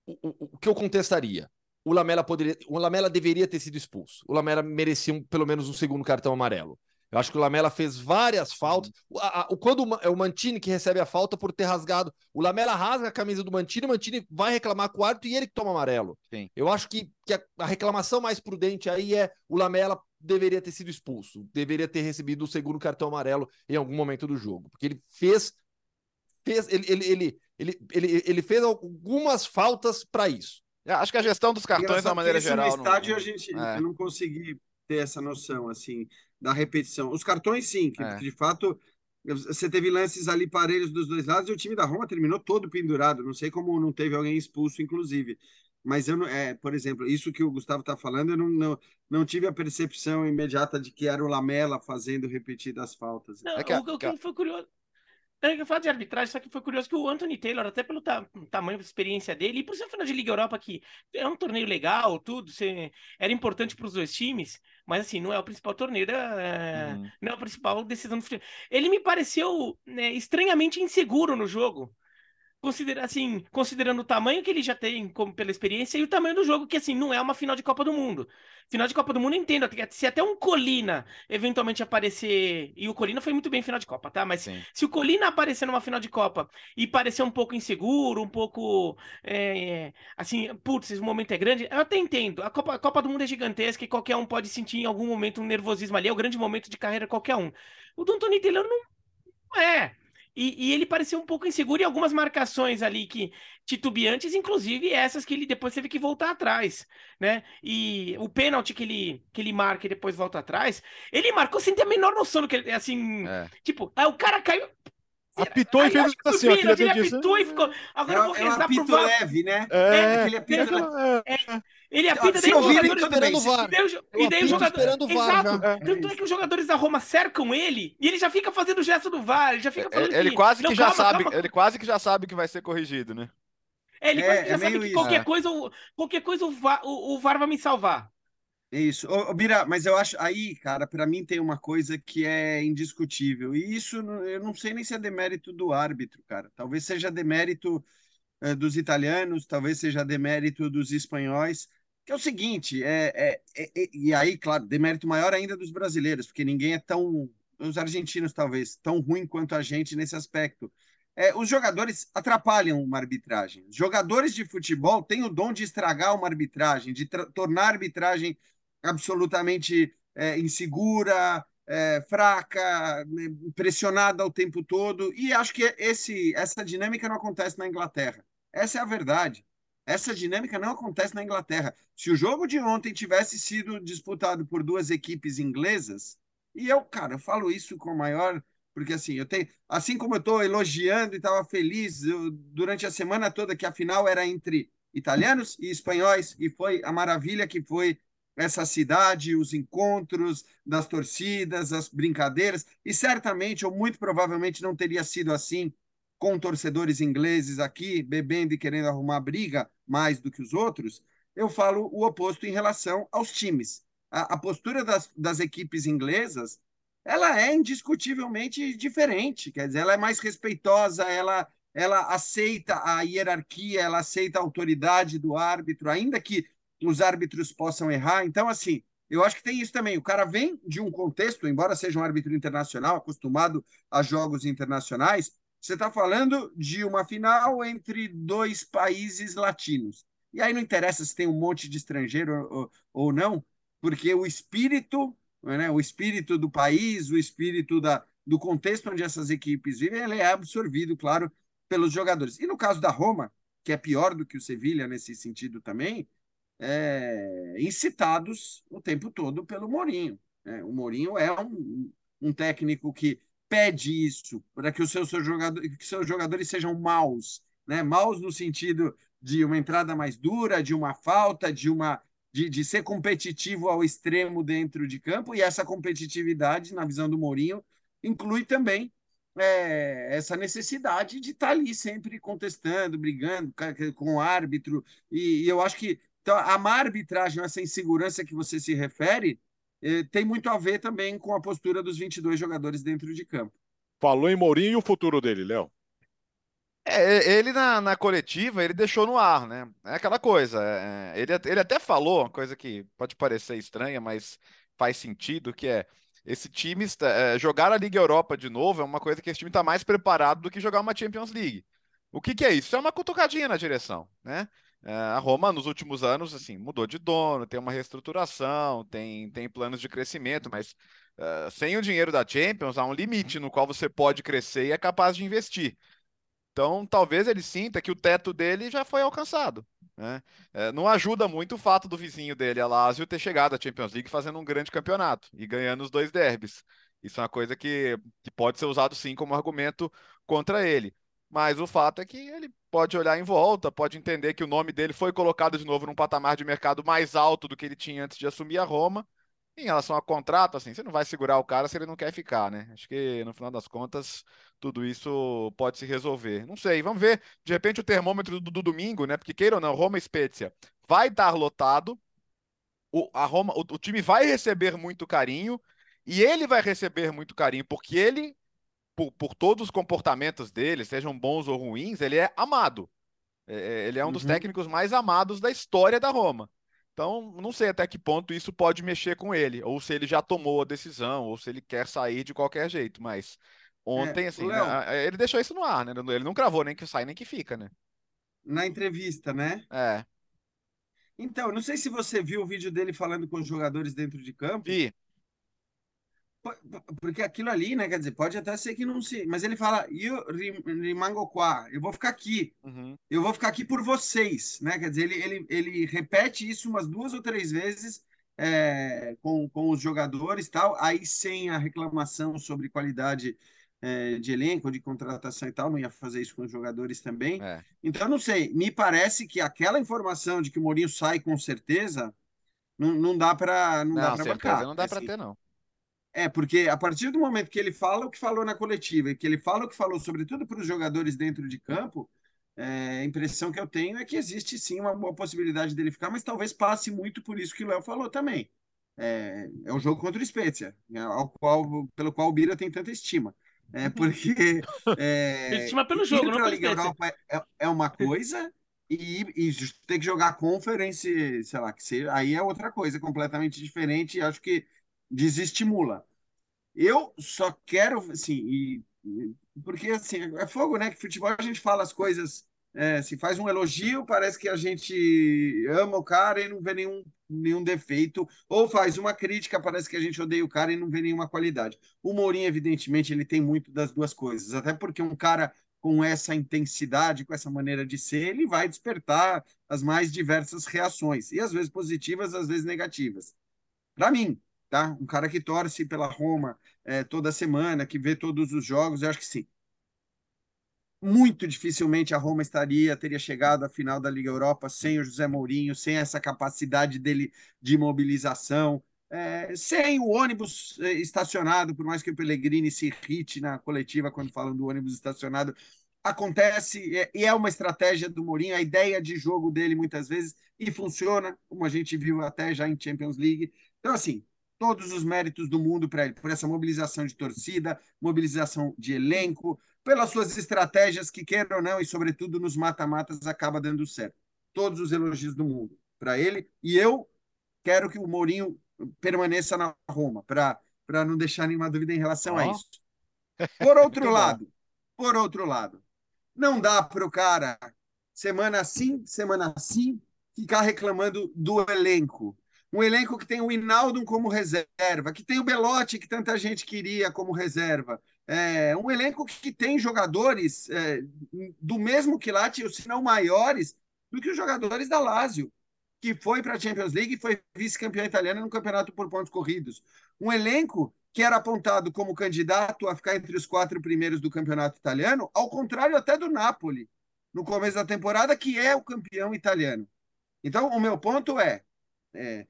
O, o, o que eu contestaria? O Lamela poderia, o Lamela deveria ter sido expulso. O Lamela merecia um, pelo menos um segundo cartão amarelo. Eu acho que o Lamela fez várias faltas. O, a, a, quando o, é o Mantini que recebe a falta por ter rasgado, o Lamela rasga a camisa do Mantini, o Mantini vai reclamar com o árbitro e ele que toma amarelo. Sim. Eu acho que, que a, a, reclamação mais prudente aí é o Lamela deveria ter sido expulso, deveria ter recebido o segundo cartão amarelo em algum momento do jogo, porque ele fez fez ele ele, ele, ele, ele, ele fez algumas faltas para isso. É, acho que a gestão dos cartões, da maneira geral. No estádio, não... a gente é. eu não consegui ter essa noção assim da repetição. Os cartões, sim, que, é. de fato você teve lances ali parelhos dos dois lados e o time da Roma terminou todo pendurado. Não sei como não teve alguém expulso, inclusive. Mas eu não, é, por exemplo, isso que o Gustavo está falando, eu não, não, não tive a percepção imediata de que era o Lamela fazendo repetidas faltas. Não, é que, o, que foi curioso, é, eu falo de arbitragem, só que foi curioso que o Anthony Taylor, até pelo ta tamanho da experiência dele, e por ser final de Liga Europa, que é um torneio legal, tudo, era importante para os dois times, mas assim, não é o principal torneio, é, uhum. não é a principal decisão do futebol. Ele me pareceu né, estranhamente inseguro no jogo. Considera, assim, considerando o tamanho que ele já tem como, pela experiência e o tamanho do jogo, que assim, não é uma final de Copa do Mundo. Final de Copa do Mundo, eu entendo. Se até um Colina eventualmente aparecer. E o Colina foi muito bem em final de Copa, tá? Mas Sim. se o Colina aparecer numa final de Copa e parecer um pouco inseguro, um pouco. É, assim, putz, esse momento é grande, eu até entendo. A Copa, a Copa do Mundo é gigantesca e qualquer um pode sentir em algum momento um nervosismo ali. É o grande momento de carreira qualquer um. O do Antônio Taylor não é. E, e, ele pareceu um pouco inseguro em algumas marcações ali que titubeantes, inclusive essas que ele depois teve que voltar atrás, né? E o pênalti que ele, que ele marca e depois volta atrás, ele marcou sem ter a menor noção do que ele, assim, é. tipo, aí o cara caiu, Apitou e fez assim, ó. Ele apitou e ficou. Agora eu vou é rezar pro VAR. leve, né? É, é aquele apito. É, é, ele apita daí os jogadores esperando o VAR. E daí, o jogador. Esperando o VAR Exato. Já. Tanto é que os jogadores da Roma cercam ele e ele já fica fazendo o gesto do VAR. Ele já fica falando ele, que, quase que não, já calma, sabe, calma. ele quase que já sabe que vai ser corrigido, né? É, ele quase que já sabe que qualquer coisa, qualquer coisa o VAR, o, o VAR vai me salvar. Isso. Ô, ô, Bira, mas eu acho aí, cara, para mim tem uma coisa que é indiscutível. E isso eu não sei nem se é demérito do árbitro, cara. Talvez seja demérito eh, dos italianos, talvez seja demérito dos espanhóis, que é o seguinte, é, é, é, é e aí, claro, demérito maior ainda dos brasileiros, porque ninguém é tão, os argentinos talvez, tão ruim quanto a gente nesse aspecto. É, os jogadores atrapalham uma arbitragem. Os jogadores de futebol têm o dom de estragar uma arbitragem, de tornar a arbitragem absolutamente é, insegura, fraca, né, pressionada o tempo todo. E acho que esse, essa dinâmica não acontece na Inglaterra. Essa é a verdade. Essa dinâmica não acontece na Inglaterra. Se o jogo de ontem tivesse sido disputado por duas equipes inglesas, e eu, cara, eu falo isso com maior. Porque assim, eu tenho. Assim como eu estou elogiando e estava feliz eu, durante a semana toda que a final era entre italianos e espanhóis, e foi a maravilha que foi essa cidade, os encontros das torcidas, as brincadeiras, e certamente, ou muito provavelmente, não teria sido assim com torcedores ingleses aqui, bebendo e querendo arrumar briga mais do que os outros. Eu falo o oposto em relação aos times. A, a postura das, das equipes inglesas ela é indiscutivelmente diferente, quer dizer, ela é mais respeitosa, ela ela aceita a hierarquia, ela aceita a autoridade do árbitro, ainda que os árbitros possam errar. Então, assim, eu acho que tem isso também. O cara vem de um contexto, embora seja um árbitro internacional, acostumado a jogos internacionais, você está falando de uma final entre dois países latinos. E aí não interessa se tem um monte de estrangeiro ou, ou não, porque o espírito, né, o espírito do país, o espírito da, do contexto onde essas equipes vivem, ele é absorvido, claro, pelos jogadores. E no caso da Roma, que é pior do que o Sevilha nesse sentido também, é, incitados o tempo todo pelo Mourinho. Né? O Mourinho é um, um técnico que pede isso para que os seus, seus, jogadores, que seus jogadores sejam maus, né? maus no sentido de uma entrada mais dura, de uma falta, de uma de, de ser competitivo ao extremo dentro de campo, e essa competitividade, na visão do Mourinho, inclui também é, essa necessidade de estar ali sempre contestando, brigando com o árbitro, e, e eu acho que então, a má arbitragem, essa insegurança que você se refere, tem muito a ver também com a postura dos 22 jogadores dentro de campo. Falou em Mourinho e o futuro dele, Léo? É, ele na, na, coletiva, ele deixou no ar, né? É aquela coisa. É, ele, ele até falou, uma coisa que pode parecer estranha, mas faz sentido, que é esse time é, jogar a Liga Europa de novo é uma coisa que esse time está mais preparado do que jogar uma Champions League. O que, que é isso? É uma cutucadinha na direção, né? É, a Roma, nos últimos anos, assim, mudou de dono, tem uma reestruturação, tem, tem planos de crescimento, mas uh, sem o dinheiro da Champions, há um limite no qual você pode crescer e é capaz de investir. Então, talvez ele sinta que o teto dele já foi alcançado. Né? É, não ajuda muito o fato do vizinho dele, a Lazio, ter chegado à Champions League fazendo um grande campeonato e ganhando os dois derbys. Isso é uma coisa que, que pode ser usado sim como argumento contra ele. Mas o fato é que ele pode olhar em volta, pode entender que o nome dele foi colocado de novo num patamar de mercado mais alto do que ele tinha antes de assumir a Roma. Em relação a contrato, assim, você não vai segurar o cara se ele não quer ficar, né? Acho que no final das contas, tudo isso pode se resolver. Não sei, vamos ver. De repente, o termômetro do, do domingo, né? Porque queira ou não, Roma Spezia vai estar lotado. O, a Roma, o, o time vai receber muito carinho e ele vai receber muito carinho porque ele por, por todos os comportamentos dele, sejam bons ou ruins, ele é amado. É, é ele é um uhum. dos técnicos mais amados da história da Roma. Então, não sei até que ponto isso pode mexer com ele, ou se ele já tomou a decisão, ou se ele quer sair de qualquer jeito. Mas ontem, é, assim, Léo, ele deixou isso no ar, né? Ele não gravou nem que sai nem que fica, né? Na entrevista, né? É. Então, não sei se você viu o vídeo dele falando com os jogadores dentro de campo. Vi. Porque aquilo ali, né? Quer dizer, pode até ser que não se. Mas ele fala, eu rimango qua, eu vou ficar aqui. Uhum. Eu vou ficar aqui por vocês, né? Quer dizer, ele, ele, ele repete isso umas duas ou três vezes é, com, com os jogadores tal, aí sem a reclamação sobre qualidade é, de elenco, de contratação e tal, não ia fazer isso com os jogadores também. É. Então, não sei, me parece que aquela informação de que o Mourinho sai com certeza, não, não dá para não, não dá para bancar. Não dá assim, para ter, não. É, porque a partir do momento que ele fala o que falou na coletiva e que ele fala o que falou, sobretudo para os jogadores dentro de campo, é, a impressão que eu tenho é que existe sim uma, uma, possibilidade dele ficar, mas talvez passe muito por isso que o Léo falou também. é, é um jogo contra o Spezia, né, ao qual, pelo qual o Bira tem tanta estima. É porque. É, estima pelo jogo, não pela Liga Europa é, é uma coisa, e, e ter que jogar conference, sei lá, que seja, aí é outra coisa completamente diferente e acho que desestimula. Eu só quero, assim, e, porque assim, é fogo, né? Que futebol a gente fala as coisas é, se faz um elogio, parece que a gente ama o cara e não vê nenhum, nenhum defeito, ou faz uma crítica, parece que a gente odeia o cara e não vê nenhuma qualidade. O Mourinho, evidentemente, ele tem muito das duas coisas, até porque um cara com essa intensidade, com essa maneira de ser, ele vai despertar as mais diversas reações, e às vezes positivas, às vezes negativas. Para mim, tá? Um cara que torce pela Roma é, toda semana, que vê todos os jogos, eu acho que sim muito dificilmente a Roma estaria teria chegado à final da Liga Europa sem o José Mourinho, sem essa capacidade dele de mobilização, é, sem o ônibus é, estacionado, por mais que o Pellegrini se irrite na coletiva quando falam do ônibus estacionado, acontece é, e é uma estratégia do Mourinho, a ideia de jogo dele muitas vezes e funciona, como a gente viu até já em Champions League. Então assim, todos os méritos do mundo para ele, por essa mobilização de torcida, mobilização de elenco, pelas suas estratégias que, queiram ou não, e sobretudo nos mata-matas, acaba dando certo. Todos os elogios do mundo para ele. E eu quero que o Mourinho permaneça na Roma, para não deixar nenhuma dúvida em relação oh. a isso. Por outro lado, por outro lado, não dá para o cara, semana sim, semana sim, ficar reclamando do elenco. Um elenco que tem o Inaldo como reserva, que tem o Belotti, que tanta gente queria como reserva, é, um elenco que tem jogadores é, do mesmo quilate, se não maiores, do que os jogadores da Lazio, que foi para a Champions League e foi vice-campeão italiano no campeonato por pontos corridos. Um elenco que era apontado como candidato a ficar entre os quatro primeiros do campeonato italiano, ao contrário até do Napoli, no começo da temporada, que é o campeão italiano. Então, o meu ponto é, é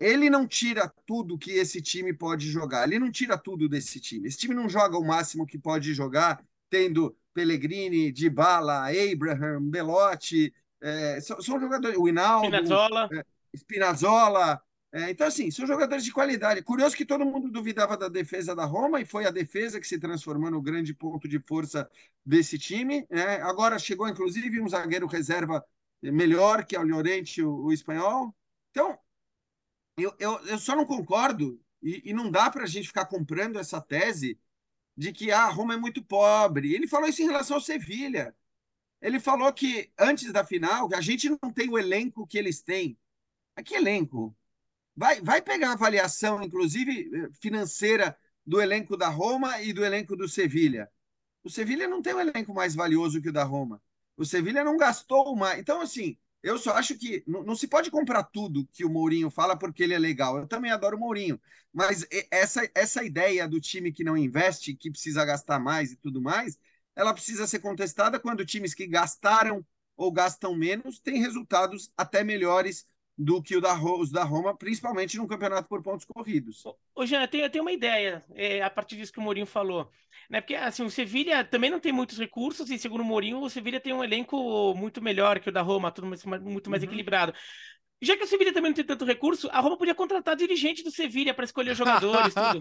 ele não tira tudo que esse time pode jogar. Ele não tira tudo desse time. Esse time não joga o máximo que pode jogar, tendo Pellegrini, Dybala, Abraham, Belotti, é, são, são, jogadores, o Hinaldo, Spinazzola. É, Spinazzola. É, então, assim, são jogadores de qualidade. Curioso que todo mundo duvidava da defesa da Roma e foi a defesa que se transformou no grande ponto de força desse time. Né? Agora chegou, inclusive, um zagueiro reserva melhor, que é o Llorente, o, o espanhol. Então, eu, eu, eu só não concordo, e, e não dá para a gente ficar comprando essa tese de que ah, Roma é muito pobre. Ele falou isso em relação ao Sevilha. Ele falou que antes da final, a gente não tem o elenco que eles têm. Mas que elenco? Vai, vai pegar a avaliação, inclusive eh, financeira, do elenco da Roma e do elenco do Sevilha. O Sevilha não tem um elenco mais valioso que o da Roma. O Sevilha não gastou mais. Então, assim, eu só acho que não, se pode comprar tudo que o Mourinho fala porque ele é legal. Eu também adoro o Mourinho, mas essa, essa ideia do time que não investe, que precisa gastar mais e tudo mais, ela precisa ser contestada quando times que gastaram ou gastam menos têm resultados até melhores do que o da, os da Roma, principalmente no campeonato por pontos corridos. Ô, Jean, eu tenho, eu tenho uma ideia é, a partir disso que o Mourinho falou. Né? Porque assim, o Sevilha também não tem muitos recursos, e segundo o Mourinho, o Sevilha tem um elenco muito melhor que o da Roma, tudo mais, muito mais uhum. equilibrado. Já que o Sevilha também não tem tanto recurso, a Roma podia contratar dirigente do Sevilha para escolher os jogadores, tudo.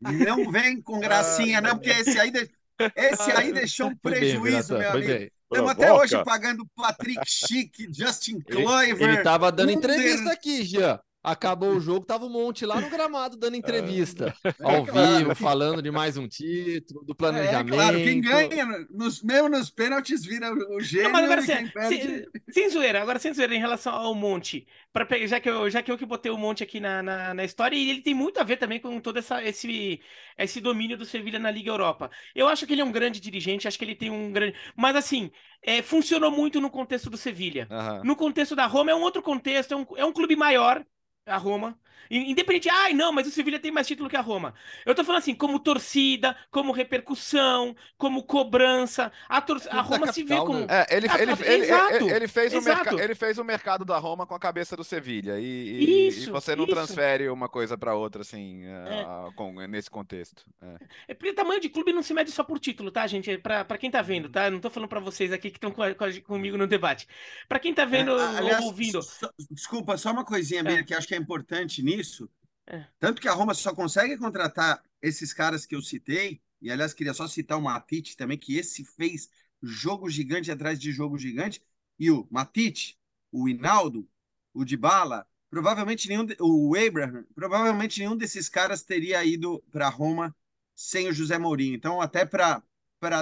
Não vem com gracinha, não, porque esse aí, de... esse aí deixou um prejuízo, bem, meu amigo. Estamos até hoje pagando Patrick Schick, Justin Kluivert. Ele estava dando entrevista aqui, Jean. Acabou o jogo, tava um monte lá no gramado dando entrevista, é, ao claro. vivo, falando de mais um título, do planejamento. É, claro, quem ganha, nos, mesmo nos pênaltis, vira o gênio. Não, agora, sem, sem, sem, zoeira, agora sem zoeira, em relação ao Monte, pra pegar, já, que eu, já que eu que botei o Monte aqui na, na, na, história, e ele tem muito a ver também com todo essa, esse, esse domínio do Sevilha na Liga Europa. Eu acho que ele é um grande dirigente, acho que ele tem um grande. Mas assim, é, funcionou muito no contexto do Sevilha. Uhum. No contexto da Roma é um outro contexto, é um, é um clube maior a Roma. Independente, ai não, mas o Sevilha tem mais título que a Roma. Eu tô falando assim, como torcida, como repercussão, como cobrança. A, tor a Roma se vê como. Né? É, ele, ele, ele, ele, ele, fez o ele fez o mercado da Roma com a cabeça do Sevilha. E, e, isso, e você não isso. transfere uma coisa para outra, assim, é. com, nesse contexto. É. é porque tamanho de clube não se mede só por título, tá, gente? É pra, pra quem tá vendo, tá? Não tô falando para vocês aqui que estão com, com, comigo no debate. Para quem tá vendo é, aliás, ou ouvindo. So, desculpa, só uma coisinha, Bia, é. que acho que que é importante nisso, É. tanto que a Roma só consegue contratar esses caras que eu citei, e aliás, queria só citar o Matite também, que esse fez jogo gigante atrás de jogo gigante, e o Matite, o Hinaldo, o Dybala, provavelmente nenhum, o Abraham, provavelmente nenhum desses caras teria ido para Roma sem o José Mourinho. Então, até para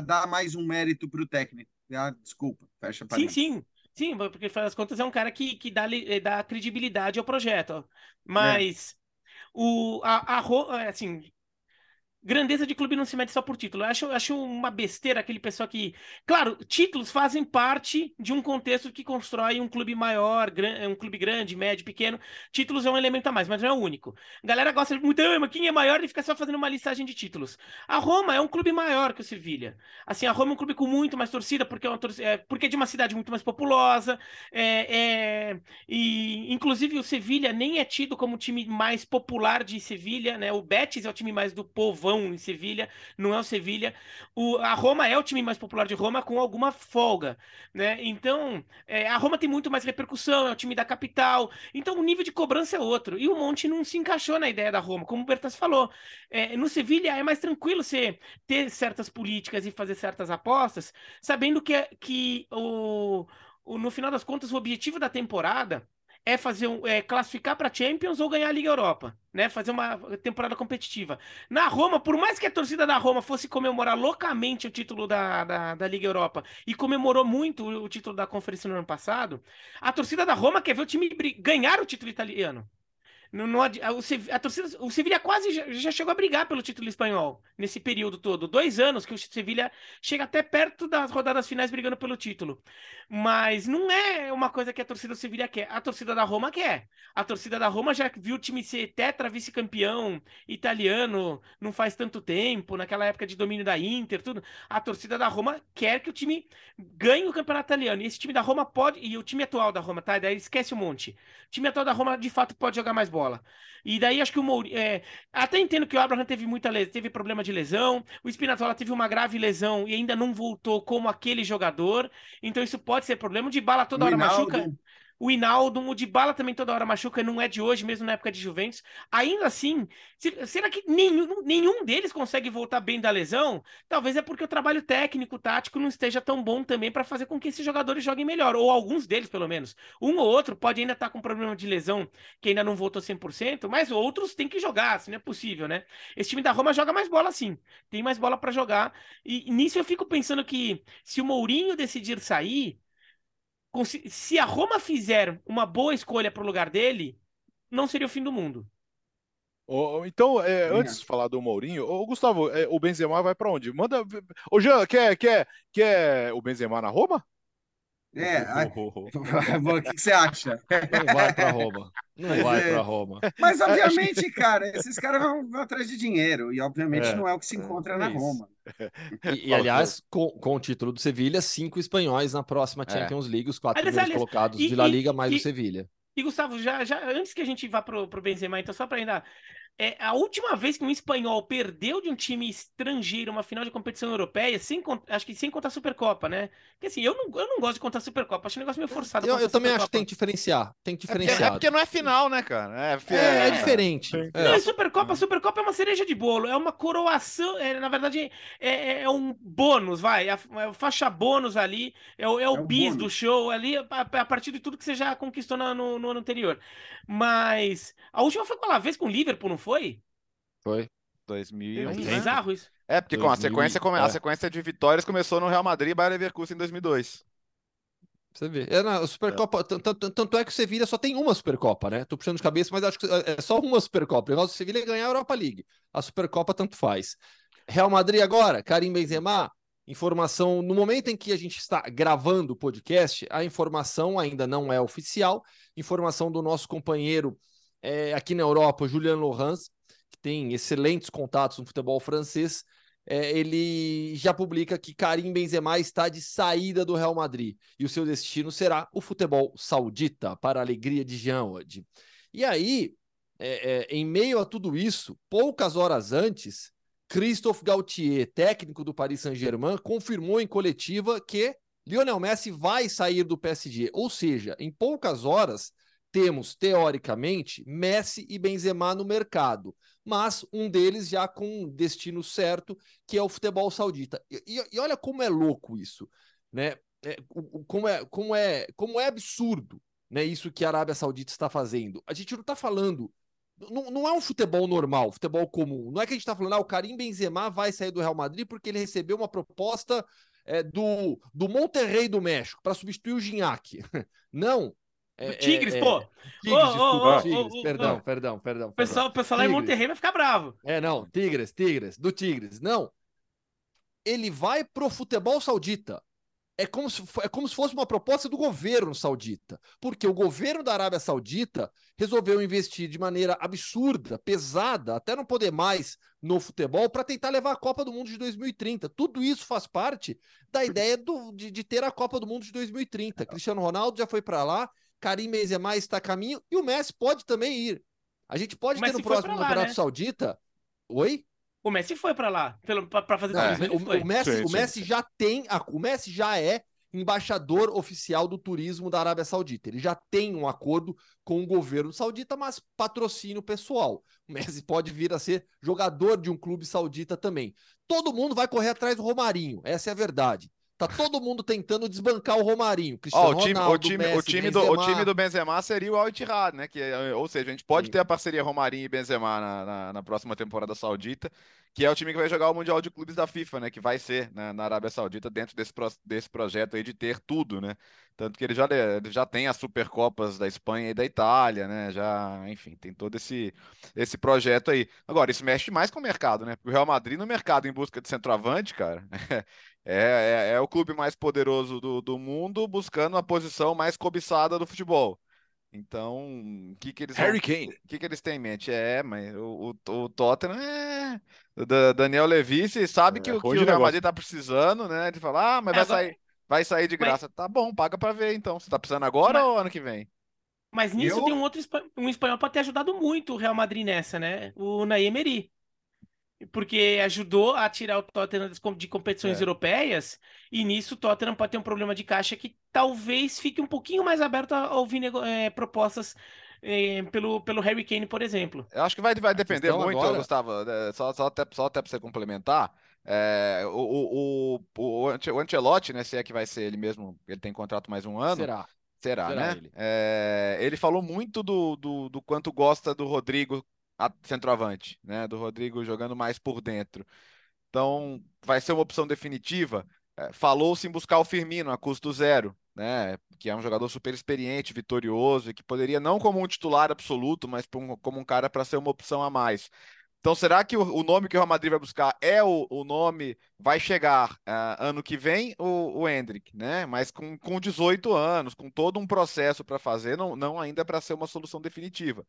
dar mais um mérito para o técnico. Ah, desculpa, fecha Sim, parênteses. sim. Sim, porque afinal das contas é um cara que, que dá, eh, dá credibilidade ao projeto. ó. Mas o, a, a, Ro- assim, grandeza de clube não se mede só por título. Eu acho, acho uma besteira aquele pessoal que. Claro, títulos fazem parte de um contexto que constrói um clube maior, um clube grande, médio, pequeno. Títulos é um elemento a mais, mas não é o único. A galera gosta muito, mas quem é maior e fica só fazendo uma listagem de títulos. A Roma é um clube maior que o Sevilha. Assim, a Roma é um clube com muito mais torcida, porque é, uma torcida, é, porque é de uma cidade muito mais populosa. É, é- e, inclusive, o Sevilha nem é tido como o time mais popular de Sevilha, né? O Betis é o time mais do povão em Sevilha, não é o Sevilha. O, a Roma é o time mais popular de Roma com alguma folga, né? Então, é, a Roma tem muito mais repercussão, é o time da capital. Então, o nível de cobrança é outro. E o Monte não se encaixou na ideia da Roma, como o Bertas falou. É, no Sevilha é mais tranquilo você ter certas políticas e fazer certas apostas, sabendo que, que o, o- no final das contas o objetivo da temporada é fazer um, é classificar para Champions ou ganhar a Liga Europa, né? Fazer uma temporada competitiva. Na Roma, por mais que a torcida da Roma fosse comemorar loucamente o título da, da, da Liga Europa e comemorou muito o, o título da Conferência no ano passado, a torcida da Roma quer ver o time ganhar o título italiano. Não, não a, a torcida, o Sevilha quase já, já chegou a brigar pelo título espanhol nesse período todo. Dois anos que o Sevilha chega até perto das rodadas finais brigando pelo título. Mas não é uma coisa que a torcida do Sevilha quer. A torcida da Roma quer. A torcida da Roma já viu o time ser tetra vice-campeão italiano não faz tanto tempo, naquela época de domínio da Inter, tudo. A torcida da Roma quer que o time ganhe o campeonato italiano. E esse time da Roma pode. E o time atual da Roma, tá? Daí esquece um monte. O time atual da Roma, de fato, pode jogar mais bola. E daí acho que o Mourinho. É, até entendo que o Abraham teve muita teve problema de lesão. O Spinazzola teve uma grave lesão e ainda não voltou como aquele jogador. Então isso pode ser problema. De bala toda hora Hinaldo. machuca. O Hinaldo, o de bala também toda hora machuca, não é de hoje, mesmo na época de Juventus. Ainda assim, se- será que nenhum, nenhum deles consegue voltar bem da lesão? Talvez é porque o trabalho técnico, tático, não esteja tão bom também para fazer com que esses jogadores joguem melhor, ou alguns deles, pelo menos. Um ou outro pode ainda estar com problema de lesão que ainda não voltou 100%, mas outros têm que jogar, se não é possível, né? Esse time da Roma joga mais bola sim, tem mais bola para jogar. E nisso eu fico pensando que se o Mourinho decidir sair, se a Roma fizer uma boa escolha para o lugar dele, não seria o fim do mundo. Ô, Então, é, antes de falar do Mourinho, ô, Gustavo, é, o Benzema vai pra onde? Manda. Ô, Jean, quer, quer, quer o Benzema na Roma? É, a- o que, que você acha? Não vai para Roma. Não vai É. para Roma. Mas, obviamente, cara, esses caras vão, vão atrás de dinheiro, e obviamente É, não é o que se encontra na é isso. Roma. E, e, aliás, com, com o título do Sevilha, cinco espanhóis na próxima É. Champions League, os quatro Aliás, primeiros aliás, colocados e- de La Liga, mais e- o Sevilha. E Gustavo, já, já antes que a gente vá pro, pro Benzema, então só para ainda é a última vez que um espanhol perdeu de um time estrangeiro uma final de competição europeia, sem, acho que sem contar a Supercopa, né? Porque assim, eu não, eu não gosto de contar a Supercopa, acho um negócio meio forçado. Eu, eu também acho que Supercopa. tem que diferenciar. Tem que É é diferenciar. porque não é final, né, cara? É, fi- É, é diferente. É. Não, Supercopa, Supercopa é uma cereja de bolo, é uma coroação, é, na verdade é, é- é um bônus, vai, é a, é a faixa bônus ali, é o, é o É um bis bônus. do show ali, a, a partir de tudo que você já conquistou na- no, no ano anterior. Mas a última foi com a vez com o Liverpool, não foi? Foi. 2000. É Tem, né? bizarro isso. É, porque com a 2000, sequência, come- a é. sequência de vitórias começou no Real Madrid e Bayer Leverkusen em 2002. Você vê. É, na Supercopa, tan- tanto é que o Sevilha só tem uma Supercopa, né? Tô puxando de cabeça, mas acho que é só uma Supercopa. O negócio do Sevilha é ganhar a Europa League. A Supercopa tanto faz. Real Madrid agora, Karim Benzema, informação no momento em que a gente está gravando o podcast, a informação ainda não é oficial. Informação do nosso companheiro é, aqui na Europa, Julian Laurence, que tem excelentes contatos no futebol francês. é, ele já publica que Karim Benzema está de saída do Real Madrid e o seu destino será o futebol saudita, para a alegria de Jean Oddi. E aí, é, é, em meio a tudo isso, poucas horas antes, Christophe Gaultier, técnico do Paris Saint-Germain, confirmou em coletiva que Lionel Messi vai sair do PSG. Ou seja, em poucas horas, temos, teoricamente, Messi e Benzema no mercado, mas um deles já com um destino certo, que é o futebol saudita. E, e olha como é louco isso, né? É, como, é, como, é, como é absurdo né, isso que a Arábia Saudita está fazendo. A gente não está falando. Não, não é um futebol normal, futebol comum. Não é que a gente está falando, ah, o Karim Benzema vai sair do Real Madrid porque ele recebeu uma proposta é, do, do Monterrey do México para substituir o Gignac. Não. É, Tigres, é, pô. Tigres, oh, desculpa, oh, Tigres, oh, perdão, perdão, perdão. O pessoal, pessoal lá em Monterrey vai ficar bravo. É, não, Tigres, Tigres, do Tigres. Não. Ele vai pro futebol saudita é como, se, é como se fosse uma proposta do governo saudita, porque o governo da Arábia Saudita resolveu investir de maneira absurda, pesada, até não poder mais no futebol, para tentar levar a Copa do Mundo de 2030. Tudo isso faz parte da ideia do, de, de ter a Copa do Mundo de 2030. Cristiano Ronaldo já foi para lá, Karim Benzema está a caminho e o Messi pode também ir. A gente pode ter no próximo lá, Campeonato né? Saudita. Oi? O Messi foi para lá, para fazer é, turismo. O, o, Messi, sim, o Messi sim. já tem, a, o Messi já é embaixador oficial do turismo da Arábia Saudita. Ele já tem um acordo com o governo saudita, mas patrocínio pessoal. O Messi pode vir a ser jogador de um clube saudita também. Todo mundo vai correr atrás do Romarinho, essa é a verdade. Tá todo mundo tentando desbancar o Romarinho. Cristiano oh, o time, Ronaldo, o time, Messi, o time do o time do Benzema seria o Al né? Que, é, ou seja, a gente pode Sim. ter a parceria Romarinho e Benzema na, na, na, próxima temporada saudita, que é o time que vai jogar o Mundial de Clubes da FIFA, né? Que vai ser né, na Arábia Saudita dentro desse, desse projeto aí de ter tudo, né? Tanto que ele já, ele já tem as Supercopas da Espanha e da Itália, né? Já, enfim, tem todo esse, esse projeto aí. Agora, isso mexe mais com o mercado, né? Porque o Real Madrid no mercado em busca de centroavante, cara, É, é, é, o clube mais poderoso do, do mundo buscando a posição mais cobiçada do futebol. Então, o que, que eles Harry Kane. O que, que eles têm em mente? É, mas o, o, o Tottenham é. O Daniel Levy sabe é, que, que o Real Madrid tá precisando, né? Ele fala, ah, mas vai, sair, vai sair de graça. Mas... Tá bom, paga para ver então. Você tá precisando agora mas... ou ano que vem? Mas nisso Eu... tem um outro um espanhol para ter ajudado muito o Real Madrid nessa, né? O Nair Emery porque ajudou a tirar o Tottenham de competições é. europeias, e nisso o Tottenham pode ter um problema de caixa que talvez fique um pouquinho mais aberto a ouvir é, propostas é, pelo, pelo Harry Kane, por exemplo. Eu acho que vai, vai depender muito, agora... Gustavo, é, só, só, até, só até para você complementar. É, o, o, o, o Ancelotti, né, se é que vai ser ele mesmo, ele tem contrato mais um ano. Será? Será, Será né? Ele. É, ele falou muito do, do, do, quanto gosta do Rodrigo centroavante, né? Do Rodrigo jogando mais por dentro. Então, vai ser uma opção definitiva. É, Falou-se em buscar o Firmino a custo zero, né? Que é um jogador super experiente, vitorioso e que poderia, não como um titular absoluto, mas como um cara para ser uma opção a mais. Então, será que o, nome que o Real Madrid vai buscar é o, o nome, vai chegar uh, ano que vem, o, o Hendrick, né? Mas com, com 18 anos, com todo um processo para fazer, não, não ainda para ser uma solução definitiva.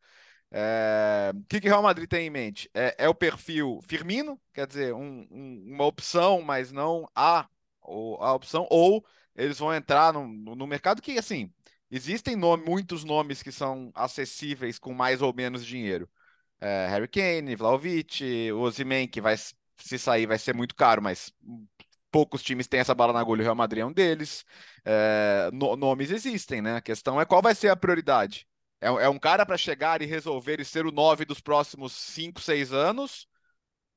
É... O que, que o Real Madrid tem em mente? É, é o perfil Firmino, quer dizer, um, um, uma opção, mas não a, a opção, ou eles vão entrar no, no mercado que, assim, existem nome, muitos nomes que são acessíveis com mais ou menos dinheiro. É, Harry Kane, Vlaovic, Ozyman, que vai se sair vai ser muito caro, mas poucos times têm essa bala na agulha, o Real Madrid é um deles. É, no, nomes existem, né? A questão é qual vai ser a prioridade. É, é um cara para chegar e resolver e ser o 9 dos próximos 5, 6 anos?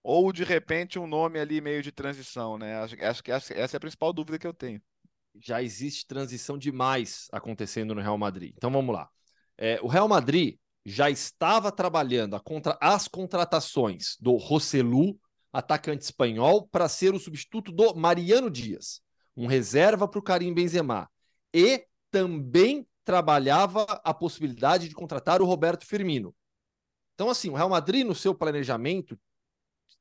Ou de repente um nome ali meio de transição, né? Acho, acho que essa, essa é a principal dúvida que eu tenho. Já existe transição demais acontecendo no Real Madrid. Então vamos lá. É, o Real Madrid já estava trabalhando contra, as contratações do Rossellu, atacante espanhol, para ser o substituto do Mariano Dias, um reserva para o Karim Benzema. E também trabalhava a possibilidade de contratar o Roberto Firmino. Então, assim, o Real Madrid, no seu planejamento,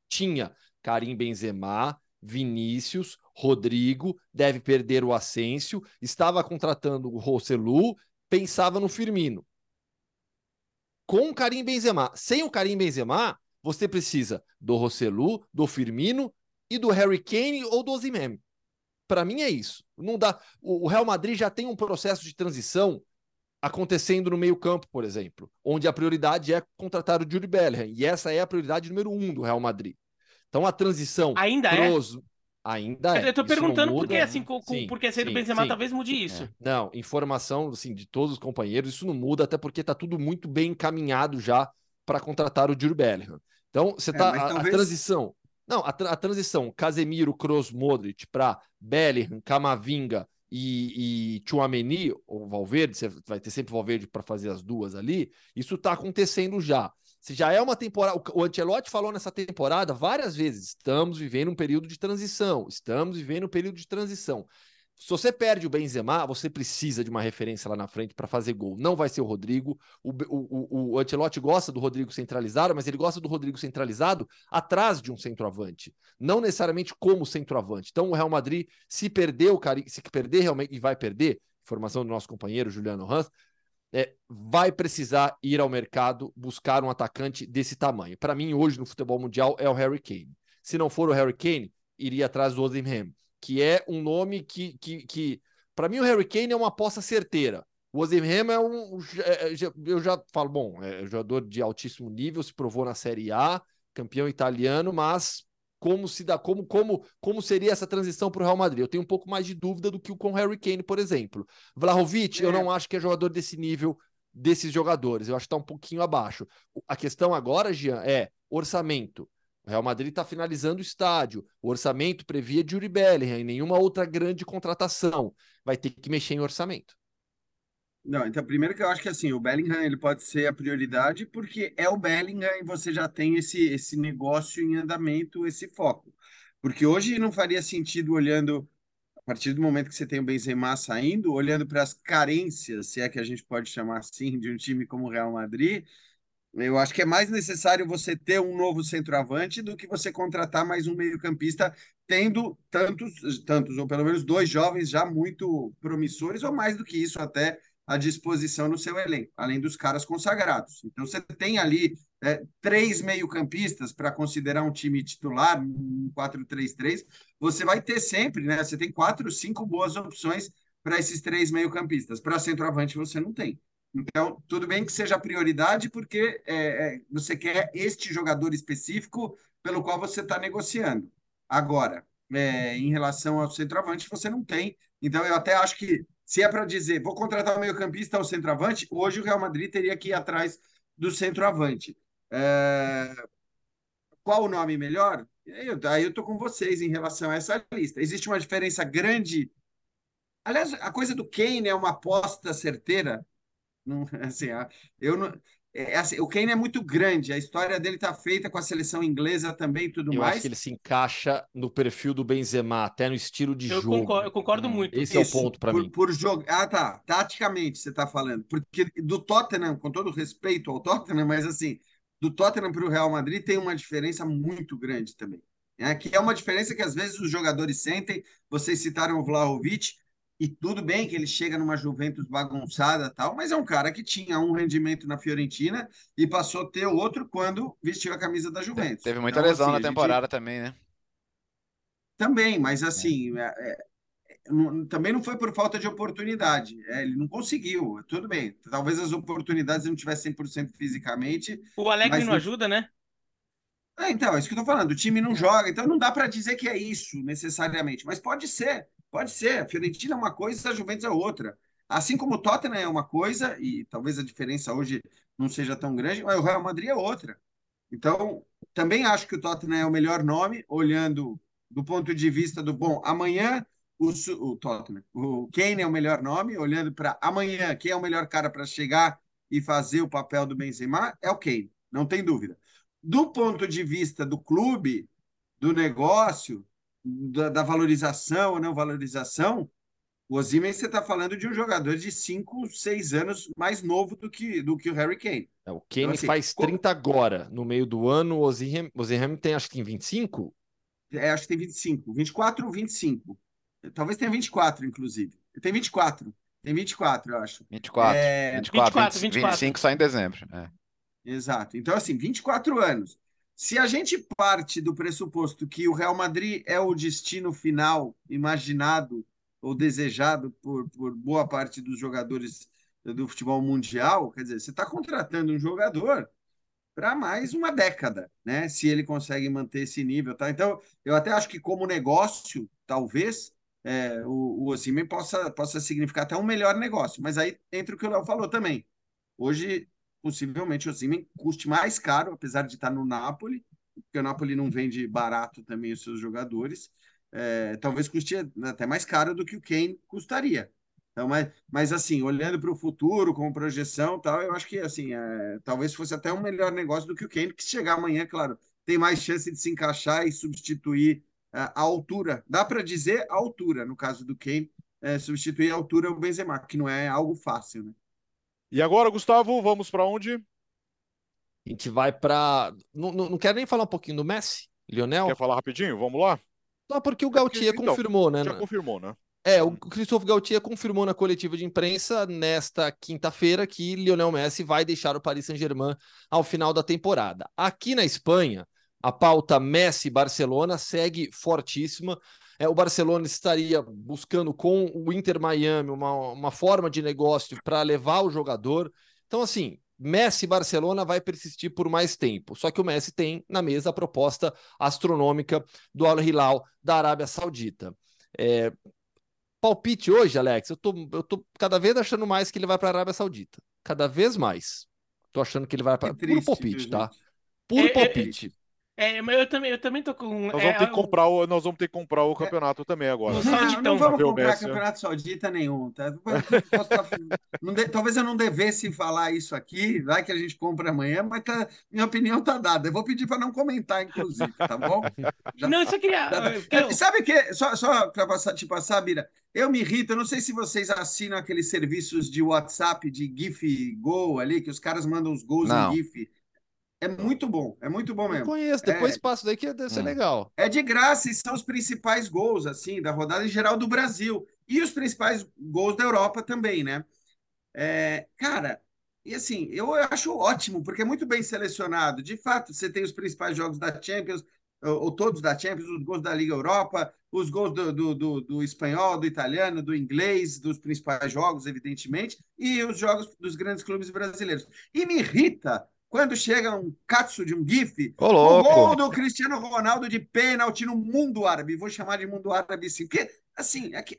tinha Karim Benzema, Vinícius, Rodrigo, deve perder o Asensio, estava contratando o Rossellu, pensava no Firmino. Com o Karim Benzema. Sem o Karim Benzema, você precisa do Rossellu, do Firmino e do Harry Kane ou do Osimhen. Para mim é isso. Não dá. O Real Madrid já tem um processo de transição acontecendo no meio-campo, por exemplo, onde a prioridade é contratar o Jude Bellingham, e essa é a prioridade número um do Real Madrid. Então a transição ainda pros... é Ainda é. Eu tô Isso perguntando não porque, muda. assim, com, Sim, porque sair do sim, Benzema sim. talvez mude isso. É. Não, informação assim, de todos os companheiros, isso não muda, até porque tá tudo muito bem encaminhado já para contratar o Jude Bellingham. Então, você É, tá. mas a, a talvez- transição. Não, a, tra- a transição Casemiro, Kroos, Modric para Bellingham, Camavinga e, e Tchouameni, ou Valverde, você vai ter sempre Valverde para fazer as duas ali. Isso tá acontecendo já. Se já é uma temporada. O Ancelotti falou nessa temporada várias vezes: estamos vivendo um período de transição, estamos vivendo um período de transição. Se você perde o Benzema, você precisa de uma referência lá na frente para fazer gol. Não vai ser o Rodrigo. O, o, o, o Ancelotti gosta do Rodrigo centralizado, mas ele gosta do Rodrigo centralizado atrás de um centroavante, não necessariamente como centroavante. Então o Real Madrid, se Cari... se perder realmente e vai perder, informação do nosso companheiro Juliano Hans, é, vai precisar ir ao mercado buscar um atacante desse tamanho. Para mim, hoje no futebol mundial é o Harry Kane. Se não for o Harry Kane, iria atrás do Osimhen, que é um nome que, que, que para mim o Harry Kane é uma aposta certeira. O Osimhen é um, é, é, eu já falo, bom, é um jogador de altíssimo nível, se provou na Série A, campeão italiano, mas como se dá, como, como, como seria essa transição para o Real Madrid? Eu tenho um pouco mais de dúvida do que o com o Harry Kane, por exemplo. Vlahovic, eu É. não acho que é jogador desse nível desses jogadores. Eu acho que está um pouquinho abaixo. A questão agora, Jean, é orçamento. O Real Madrid está finalizando o estádio. O orçamento previa Yuri Bellingham e nenhuma outra grande contratação. Vai ter que mexer em orçamento. Não, então, primeiro que eu acho que assim, o Bellingham ele pode ser a prioridade porque é o Bellingham e você já tem esse, esse negócio em andamento, esse foco. Porque hoje não faria sentido olhando, a partir do momento que você tem o Benzema saindo, olhando para as carências, se é que a gente pode chamar assim, de um time como o Real Madrid, eu acho que é mais necessário você ter um novo centroavante do que você contratar mais um meio-campista, tendo tantos, tantos, ou pelo menos dois jovens já muito promissores, ou mais do que isso até à disposição no seu elenco, além dos caras consagrados. Então você tem ali é, três meio-campistas para considerar um time titular, um 4-3-3, você vai ter sempre, né? Você tem quatro, cinco boas opções para esses três meio-campistas. Para centroavante você não tem. Então, tudo bem que seja prioridade, porque é, é, você quer este jogador específico pelo qual você está negociando. Agora, é, em relação ao centroavante, você não tem. Então, eu até acho que, se é para dizer, vou contratar o meio-campista ou centroavante, hoje o Real Madrid teria que ir atrás do centroavante. É, qual o nome melhor? Eu, aí eu estou com vocês em relação a essa lista. Existe uma diferença grande. Aliás, a coisa do Kane é uma aposta certeira. Não, assim, eu não, é, assim, o Kane é muito grande, a história dele está feita com a seleção inglesa também e tudo eu mais. acho que ele se encaixa no perfil do Benzema, até no estilo de Eu jogo. concordo, eu concordo muito. Esse é Isso, o ponto para mim. Por jogo. Ah, tá. Taticamente você está falando. Porque do Tottenham, com todo respeito ao Tottenham, mas assim, do Tottenham para o Real Madrid tem uma diferença muito grande também. Né? Que é uma diferença que às vezes os jogadores sentem. Vocês citaram o Vlahovic, e tudo bem que ele chega numa Juventus bagunçada tal, mas é um cara que tinha um rendimento na Fiorentina e passou a ter outro quando vestiu a camisa da Juventus. Teve muita Então, lesão assim, na a gente- temporada também, né? Também, mas assim, é, é, não- também não foi por falta de oportunidade. É, ele não conseguiu. Tudo bem. Talvez as oportunidades não tivessem 100% fisicamente. O Alegre não ajuda, né? É, então, é isso que eu tô falando. O time não joga, então não dá para dizer que é isso necessariamente. Mas pode ser, pode ser. A Fiorentina é uma coisa, a Juventus é outra. Assim como o Tottenham é uma coisa, e talvez a diferença hoje não seja tão grande, mas o Real Madrid é outra. Então, também acho que o Tottenham é o melhor nome, olhando do ponto de vista do bom. Amanhã, o, o Tottenham, o Kane é o melhor nome, olhando para amanhã, quem é o melhor cara para chegar e fazer o papel do Benzema é o Kane, não tem dúvida. Do ponto de vista do clube, do negócio, da, da valorização ou não valorização, o Osimhen você está falando de um jogador de 5, 6 anos mais novo do que, do que o Harry Kane. É, o Kane Então, assim, faz co- 30 agora, no meio do ano. O Ozilhem tem, acho que tem 25. É, acho que tem 25, 24 ou 25. Talvez tenha 24, inclusive. Tem 24. Tem 24, eu acho. 24. É, 24, 24, 20, 24. 25 só em dezembro. É. Exato. Então, assim, 24 anos. Se a gente parte do pressuposto que o Real Madrid é o destino final imaginado ou desejado por, por boa parte dos jogadores do futebol mundial, quer dizer, você está contratando um jogador para mais uma década, né? Se ele consegue manter esse nível, tá? Então, eu até acho que como negócio, talvez, é, o, o possa, possa significar até um melhor negócio. Mas aí entra o que o Léo falou também. Hoje, possivelmente, o Osimhen custe mais caro, apesar de estar no Napoli, porque o Napoli não vende barato também os seus jogadores. É, talvez custe até mais caro do que o Kane custaria. Então, mas, mas assim, olhando para o futuro, com projeção tal, eu acho que assim, é, talvez fosse até um melhor negócio do que o Kane, que chegar amanhã, claro, tem mais chance de se encaixar e substituir a altura. Dá para dizer a altura, no caso do Kane, é, substituir a altura o Benzema, que não é algo fácil, né? E agora, Gustavo, vamos para onde? A gente vai para. Não, não, não quero nem falar um pouquinho do Messi, Lionel? Quer falar rapidinho? Vamos lá? Só porque o Gautier então, confirmou, né? Já confirmou, né? É, o Christophe Gautier confirmou na coletiva de imprensa nesta quinta-feira que Lionel Messi vai deixar o Paris Saint-Germain ao final da temporada. Aqui na Espanha, a pauta Messi-Barcelona segue fortíssima. É, o Barcelona estaria buscando com o Inter Miami uma, uma forma de negócio para levar o jogador. Então, assim, Messi-Barcelona vai persistir por mais tempo. Só que o Messi tem na mesa a proposta astronômica do Al Hilal da Arábia Saudita. É, palpite hoje, Alex, eu tô, eu tô cada vez achando mais que ele vai para a Arábia Saudita. Cada vez mais. Tô achando que ele vai para. Puro palpite, tá? Puro é, palpite. É, mas eu também, eu também tô com. Nós vamos, é, ter, que comprar o, nós vamos ter que comprar o campeonato é, também agora. Não, não, não vamos comprar campeonato saudita nenhum. Tá? não de, talvez eu não devesse falar isso aqui, vai que a gente compra amanhã, mas tá, minha opinião tá dada. Eu vou pedir para não comentar, inclusive, tá bom? Já, não, isso queria. Já, Sabe que, só, só para passar, te passar, Bira, eu me irrito, eu não sei se vocês assinam aqueles serviços de WhatsApp, de GIF Go ali, que os caras mandam os gols não. em GIF. É muito bom, é muito bom mesmo. Eu conheço, depois é, passo daí que deve ser hum. legal. É de graça e são os principais gols, assim, da rodada em geral do Brasil. E os principais gols da Europa também, né? É, cara, e assim, eu acho ótimo, porque é muito bem selecionado. De fato, você tem os principais jogos da Champions, ou, ou todos da Champions, os gols da Liga Europa, os gols do, do, do, do, espanhol, do italiano, do inglês, dos principais jogos, evidentemente, e os jogos dos grandes clubes brasileiros. E me irrita quando chega um catso de um GIF, Ô, o gol do Cristiano Ronaldo de pênalti no mundo árabe. Vou chamar de mundo árabe sim, porque, assim, aqui,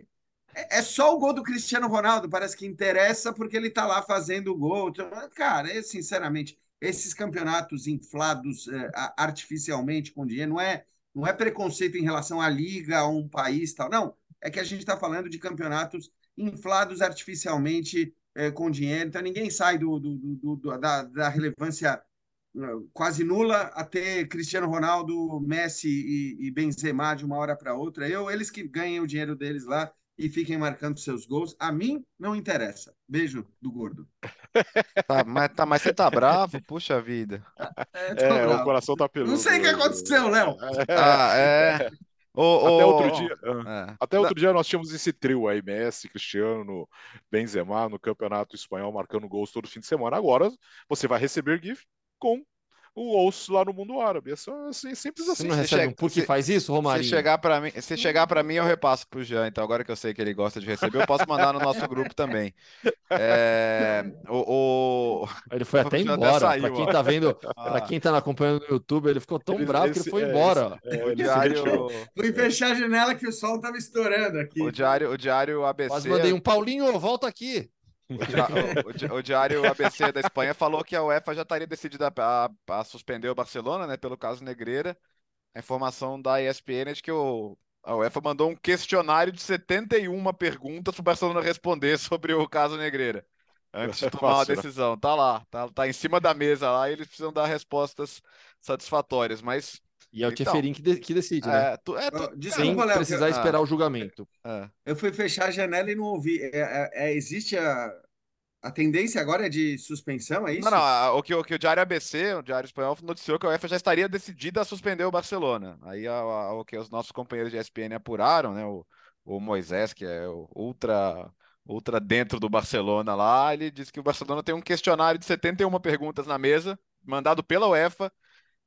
é, é só o gol do Cristiano Ronaldo, parece que interessa porque ele está lá fazendo o gol. Então, cara, é, sinceramente, esses campeonatos inflados é, artificialmente com dinheiro não é, não é preconceito em relação à liga, a um país tal. Não, é que a gente está falando de campeonatos inflados artificialmente é, com dinheiro, então ninguém sai do, do, do, do da, da, relevância é, quase nula até Cristiano Ronaldo, Messi e, e Benzema de uma hora para outra. Eu, eles que ganhem o dinheiro deles lá e fiquem marcando seus gols. A mim não interessa. Beijo do gordo. Tá, mas, tá, mas você tá bravo? Puxa vida. É, é o coração tá peludo. Não sei o que aconteceu, Léo. Ah, é. Oh, até oh, outro dia, é. até outro dia nós tínhamos esse trio aí, Messi, Cristiano, Benzema no Campeonato Espanhol marcando gols todo fim de semana. Agora você vai receber GIF com o osso lá no mundo árabe. É só assim, simples assim. Você não recebe um por que faz isso, Romário? Se chegar para mim, se chegar para mim eu repasso pro Jean. Então agora que eu sei que ele gosta de receber, eu posso mandar no nosso grupo também. É, o, o, Ele foi até embora. Para quem tá vendo, ah. para quem tá acompanhando no YouTube, ele ficou tão ele, bravo esse, que ele foi é, embora. Esse, é, o diário Fui fechar a janela que o sol tava estourando aqui. O diário, o diário ABC. Quase mandei um Paulinho, volta aqui. O, o, o, diário ABC da Espanha falou que a UEFA já estaria decidida a, a, suspender o Barcelona, né, pelo caso Negreira. A informação da ESPN é de que o, a UEFA mandou um questionário de 71 perguntas para o Barcelona responder sobre o caso Negreira antes de tomar uma né? decisão. Tá lá, tá, tá em cima da mesa lá e eles precisam dar respostas satisfatórias, mas e é o então, que, de, que decide, né? É, tu, é, tu, Sem precisar esperar o julgamento. É. Eu fui fechar a janela e não ouvi. É, é, é, existe a, a tendência agora é de suspensão, é isso? Não, não. O que o, que o Diário ABC, o Diário Espanhol, noticiou que a UEFA já estaria decidida a suspender o Barcelona. Aí a, a, o que os nossos companheiros de ESPN apuraram, né? O, o Moisés, que é o ultra ultra dentro do Barcelona lá, ele disse que o Barcelona tem um questionário de 71 perguntas na mesa, mandado pela UEFA,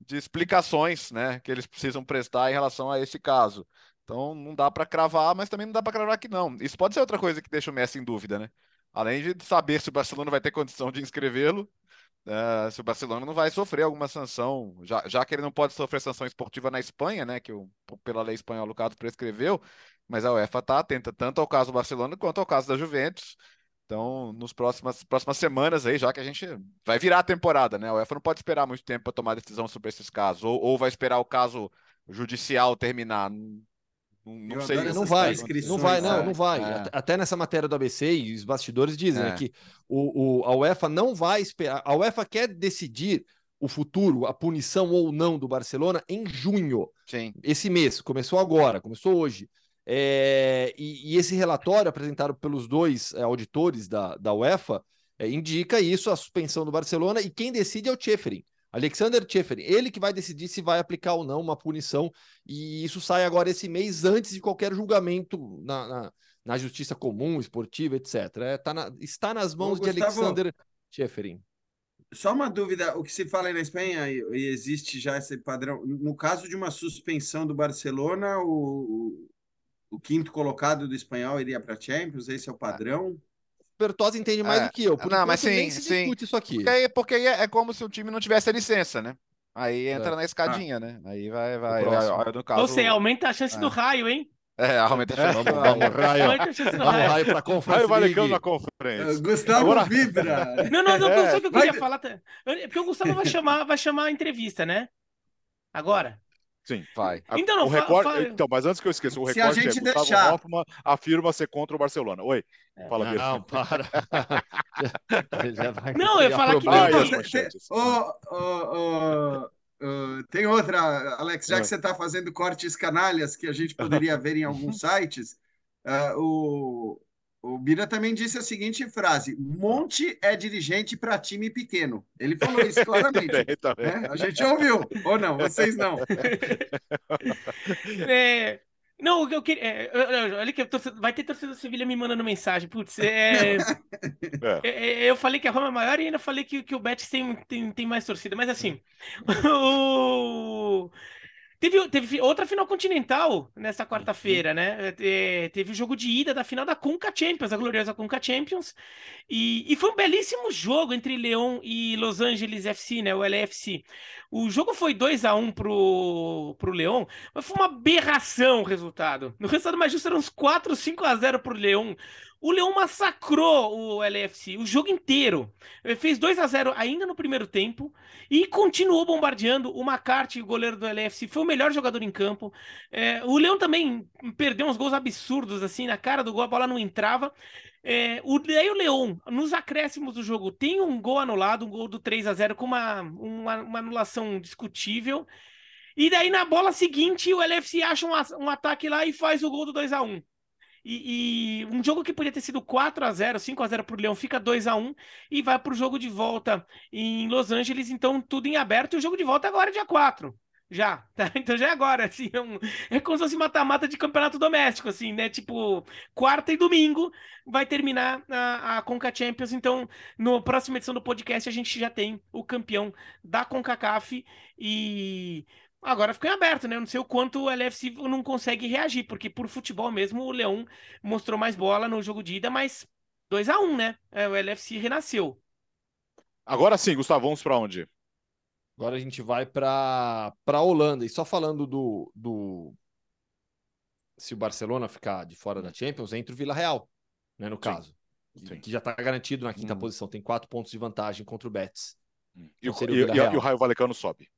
de explicações, né, que eles precisam prestar em relação a esse caso. Então não dá para cravar, mas também não dá para cravar que não. Isso pode ser outra coisa que deixa o Messi em dúvida, né? Além de saber se o Barcelona vai ter condição de inscrevê-lo, uh, se o Barcelona não vai sofrer alguma sanção, já, já que ele não pode sofrer sanção esportiva na Espanha, né, que o, pela lei espanhola o caso prescreveu, mas a UEFA está atenta tanto ao caso do Barcelona quanto ao caso da Juventus. Então, nos próximas próximas semanas aí, já que a gente vai virar a temporada, né? A UEFA não pode esperar muito tempo para tomar decisão sobre esses casos, ou, ou vai esperar o caso judicial terminar. Não, não sei. Não vai, não vai, não, não vai. É. Até nessa matéria do ABC, e os bastidores dizem né, é. que o, o, a UEFA não vai esperar. A UEFA quer decidir o futuro, a punição ou não do Barcelona em junho. Sim. Esse mês, começou agora, começou hoje. É, e, e, esse relatório apresentado pelos dois é, auditores da, da UEFA é, indica isso, a suspensão do Barcelona, e quem decide é o Tcheferin. Alexander Tcheferin, ele que vai decidir se vai aplicar ou não uma punição, e isso sai agora esse mês, antes de qualquer julgamento na, na, na justiça comum, esportiva, etc. É, tá na, está nas mãos Ô, de Gustavo, Alexander Tcheferin. Só uma dúvida, o que se fala aí na Espanha, e existe já esse padrão, no caso de uma suspensão do Barcelona, o, o quinto colocado do espanhol iria para a Champions? Esse é o padrão? Bertozzi entende mais é. do que eu. Por não, mas sim, nem se sim. discute isso aqui. Porque, aí, porque aí é, é como se o time não tivesse a licença, né? Aí entra é. na escadinha, ah. né? Aí vai, vai. vai no caso, Ou seja, aumenta a chance do é. raio, hein? É, aumenta a chance do raio. Vamos, raio. Aumenta a chance do raio. raio pra conferência. Raio vai na conferência. Uh, Gustavo Agora... vibra. Não, não, não, é. o que eu queria vai... falar. Porque o Gustavo vai chamar, vai chamar a entrevista, né? Agora. Sim, vai. Então, não, o recorde, fa... então, mas antes que eu esqueça, o Se recorde a gente é deixar... Hoffman afirma ser contra o Barcelona. Oi, é. fala Não, não para. não, eu falo que... Ah, oh, oh, Uh, tem outra, Alex, já que é. você está fazendo cortes canalhas que a gente poderia ver em alguns sites, uh, o, o Bira também disse a seguinte frase: Monte é dirigente para time pequeno. Ele falou isso claramente. também, também. Né? A gente ouviu, ou não? Vocês não. É, não, eu queria. É, olha que vai ter torcedor da Sevilha me mandando mensagem. Putz, é, é. é, eu falei que a Roma é maior e ainda falei que, que o Betis tem, tem, tem mais torcida. Mas assim, o, Teve, teve outra final continental nessa quarta-feira, né? É, teve o jogo de ida da final da Conca Champions, a gloriosa Conca Champions. E, e foi um belíssimo jogo entre Leão e Los Angeles FC, né? O LFC. O jogo foi 2 a 1 pro, pro Leão, mas foi uma aberração o resultado. No resultado mais justo eram uns 4, 5 a 0 pro Leão. O Leão massacrou o LFC o jogo inteiro. Fez 2 a 0 ainda no primeiro tempo e continuou bombardeando. O McCarthy, o goleiro do LFC, foi o melhor jogador em campo. É, o Leão também perdeu uns gols absurdos, assim, na cara do gol, a bola não entrava. É, o, aí o Leão, nos acréscimos do jogo, tem um gol anulado, um gol do 3 a 0 com uma, uma, uma anulação discutível. E daí na bola seguinte, o LFC acha um, um ataque lá e faz o gol do 2 a 1 e, e, um jogo que podia ter sido 4 a 0 5 a 0 para o Leão, fica 2 a 1 e vai para o jogo de volta em Los Angeles, então tudo em aberto. E o jogo de volta agora é dia 4. Já, tá? Então já é agora, assim, é, um, é como se fosse mata-mata de campeonato doméstico, assim, né? Tipo, quarta e domingo vai terminar a, a Conca Champions. Então, no próxima edição do podcast, a gente já tem o campeão da CONCACAF e Agora ficou em aberto, né? Eu não sei o quanto o LFC não consegue reagir, porque por futebol mesmo o Leão mostrou mais bola no jogo de ida, mas 2 a 1 né? É, o LFC renasceu. Agora sim, Gustavo, vamos para onde? Agora a gente vai para a Holanda. E só falando do, do. Se o Barcelona ficar de fora da Champions, entra o Vila Real, né? No caso. Sim. Que já está garantido na quinta hum. posição, tem quatro pontos de vantagem contra o Betis. Hum. E, então o, e, e, o Raio Valecano sobe.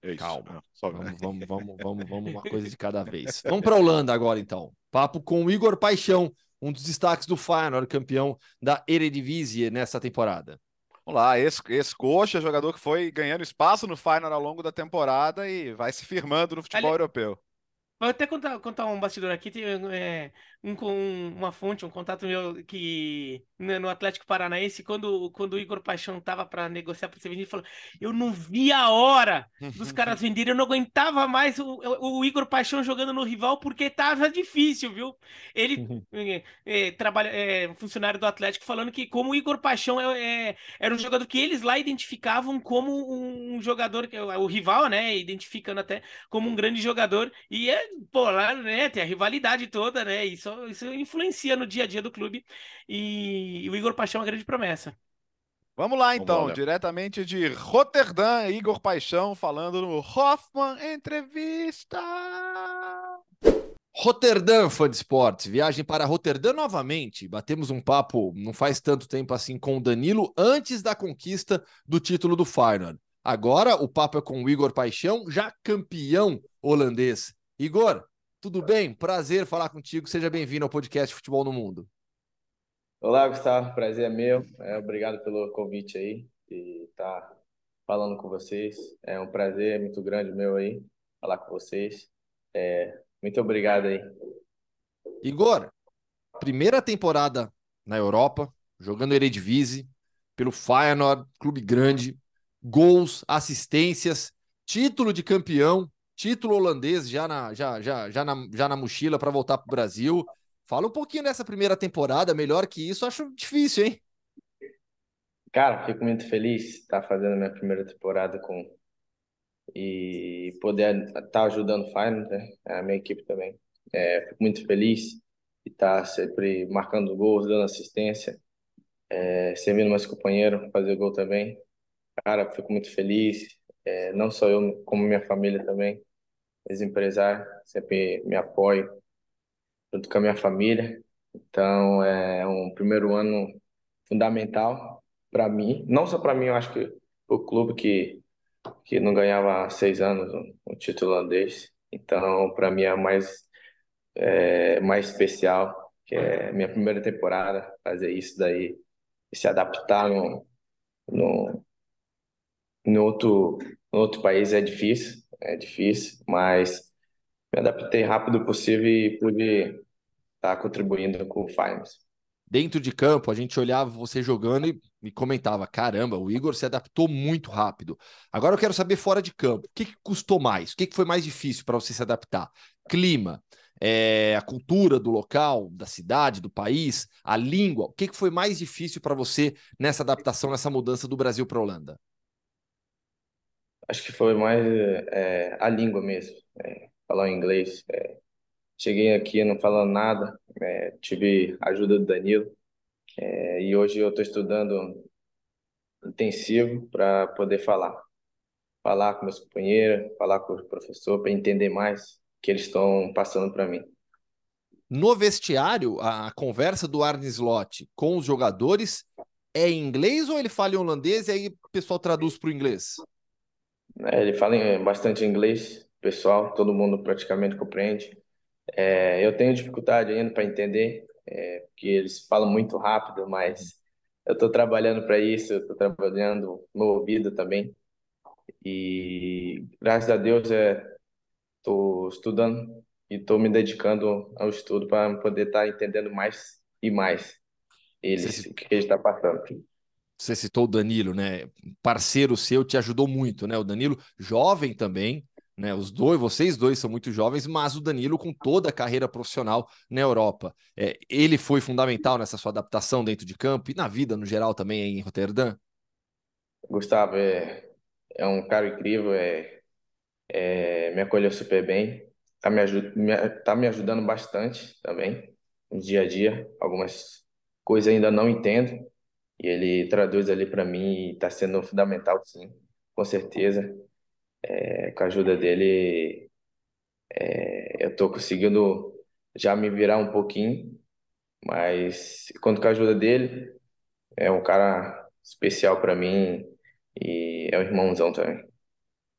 É Calma. É, vamos, vamos, vamos, vamos, vamos, uma coisa de cada vez. Vamos para a Holanda agora, então. Papo com o Igor Paixão, um dos destaques do Feyenoord, campeão da Eredivisie nessa temporada. Vamos lá, ex-coxa, jogador que foi ganhando espaço no Feyenoord ao longo da temporada e vai se firmando no futebol Ali... europeu. Vou até contar, contar um bastidor aqui. Tem é, um, um, uma fonte, um contato meu que né, no Atlético Paranaense, quando, quando o Igor Paixão tava para negociar para ser vendido, ele falou: Eu não vi a hora dos caras venderem, eu não aguentava mais o, o, Igor Paixão jogando no rival porque tava difícil, viu? Ele é, é, trabalha, é funcionário do Atlético falando que, como o Igor Paixão é, é era um jogador que eles lá identificavam como um jogador, o rival, né? Identificando até como um grande jogador, e é, pô, lá, né, tem a rivalidade toda, né? Isso, isso influencia no dia a dia do clube. E, e o Igor Paixão é uma grande promessa. Vamos lá então, Vamos diretamente de Roterdã, Igor Paixão falando no Hoffman Entrevista. Roterdã, fã de esportes, viagem para Roterdã novamente. Batemos um papo não faz tanto tempo assim com o Danilo antes da conquista do título do Feyenoord. Agora o papo é com o Igor Paixão, já campeão holandês. Igor, tudo bem? Prazer falar contigo. Seja bem-vindo ao podcast Futebol no Mundo. Olá, Gustavo. Prazer é meu. É, obrigado pelo convite aí e estar tá falando com vocês. É um prazer muito grande meu aí falar com vocês. É, muito obrigado aí. Igor, primeira temporada na Europa, jogando Eredivisie, pelo Feyenoord, clube grande, gols, assistências, título de campeão, título holandês já na, já, já, já na, já na mochila para voltar para o Brasil. Fala um pouquinho dessa primeira temporada, melhor que isso, acho difícil, hein? Cara, fico muito feliz de estar fazendo minha primeira temporada com e poder estar ajudando o Feyenoord, né? a minha equipe também. É, fico muito feliz de estar sempre marcando gols, dando assistência, é, servindo meus companheiros, fazer gol também. Cara, fico muito feliz, é, não só eu, como minha família também. Os empresários sempre me apoiam, junto com a minha família. Então, é um primeiro ano fundamental para mim, não só para mim, eu acho que o clube que que não ganhava há seis anos um, um título holandês. Então, para mim é mais é, mais especial, que é minha primeira temporada, fazer isso daí, se adaptar no, no, no outro, no outro país é difícil, é difícil, mas me adaptei rápido possível e pude estar tá contribuindo com o Finance dentro de campo, a gente olhava você jogando e, e comentava: caramba, o Igor se adaptou muito rápido. Agora eu quero saber fora de campo, o que, que custou mais? O que, que foi mais difícil para você se adaptar? Clima, é, a cultura do local, da cidade, do país, a língua. O que, que foi mais difícil para você nessa adaptação, nessa mudança do Brasil para a Holanda? Acho que foi mais é, a língua mesmo, é, falar inglês. É, cheguei aqui não falando nada, é, tive ajuda do Danilo é, e hoje eu estou estudando intensivo para poder falar. Falar com meus companheiros, falar com o professor para entender mais o que eles estão passando para mim. No vestiário, a conversa do Arne Slot com os jogadores é em inglês ou ele fala em holandês e aí o pessoal traduz para o inglês? É, ele fala bastante inglês, pessoal, todo mundo praticamente compreende. É, eu tenho dificuldade ainda para entender, é, porque eles falam muito rápido, mas eu estou trabalhando para isso, estou trabalhando no ouvido também. E graças a Deus estou é, estudando e estou me dedicando ao estudo para poder estar tá entendendo mais e mais eles, o que eles estão tá passando. Você citou o Danilo, né? Parceiro seu te ajudou muito, né? O Danilo, jovem também, né? Os dois, vocês dois são muito jovens, mas o Danilo com toda a carreira profissional na Europa. É, ele foi fundamental nessa sua adaptação dentro de campo e na vida no geral também em Roterdã? Gustavo é, é um cara incrível, é, é, me acolheu super bem, tá me, me, tá me ajudando bastante também no dia a dia. Algumas coisas ainda não entendo e ele traduz ali para mim e está sendo fundamental, sim, com certeza é, com a ajuda dele, é, eu estou conseguindo já me virar um pouquinho, mas quando com a ajuda dele, é um cara especial para mim e é um irmãozão também.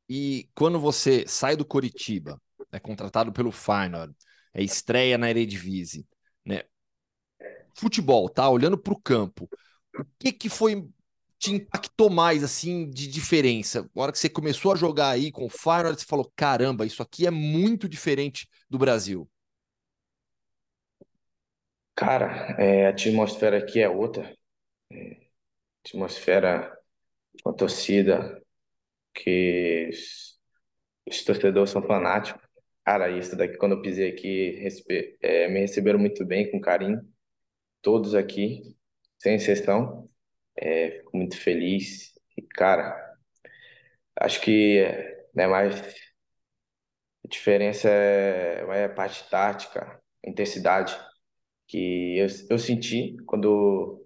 E quando você sai do Coritiba, é contratado pelo Feyenoord, é estreia na Eredivisie, né? Futebol, tá? Olhando para o campo, o que que foi te impactou mais, assim, de diferença? Na hora que você começou a jogar aí com o Feyenoord, você falou, caramba, isso aqui é muito diferente do Brasil. Cara, é, a atmosfera aqui é outra. É, atmosfera com a torcida, que os, os torcedores são fanáticos. Cara, isso daqui, quando eu pisei aqui, é, me receberam muito bem, com carinho. Todos aqui, sem exceção. É, fico muito feliz. E, cara, acho que né, mais a diferença é, a parte tática, a intensidade que eu, eu senti quando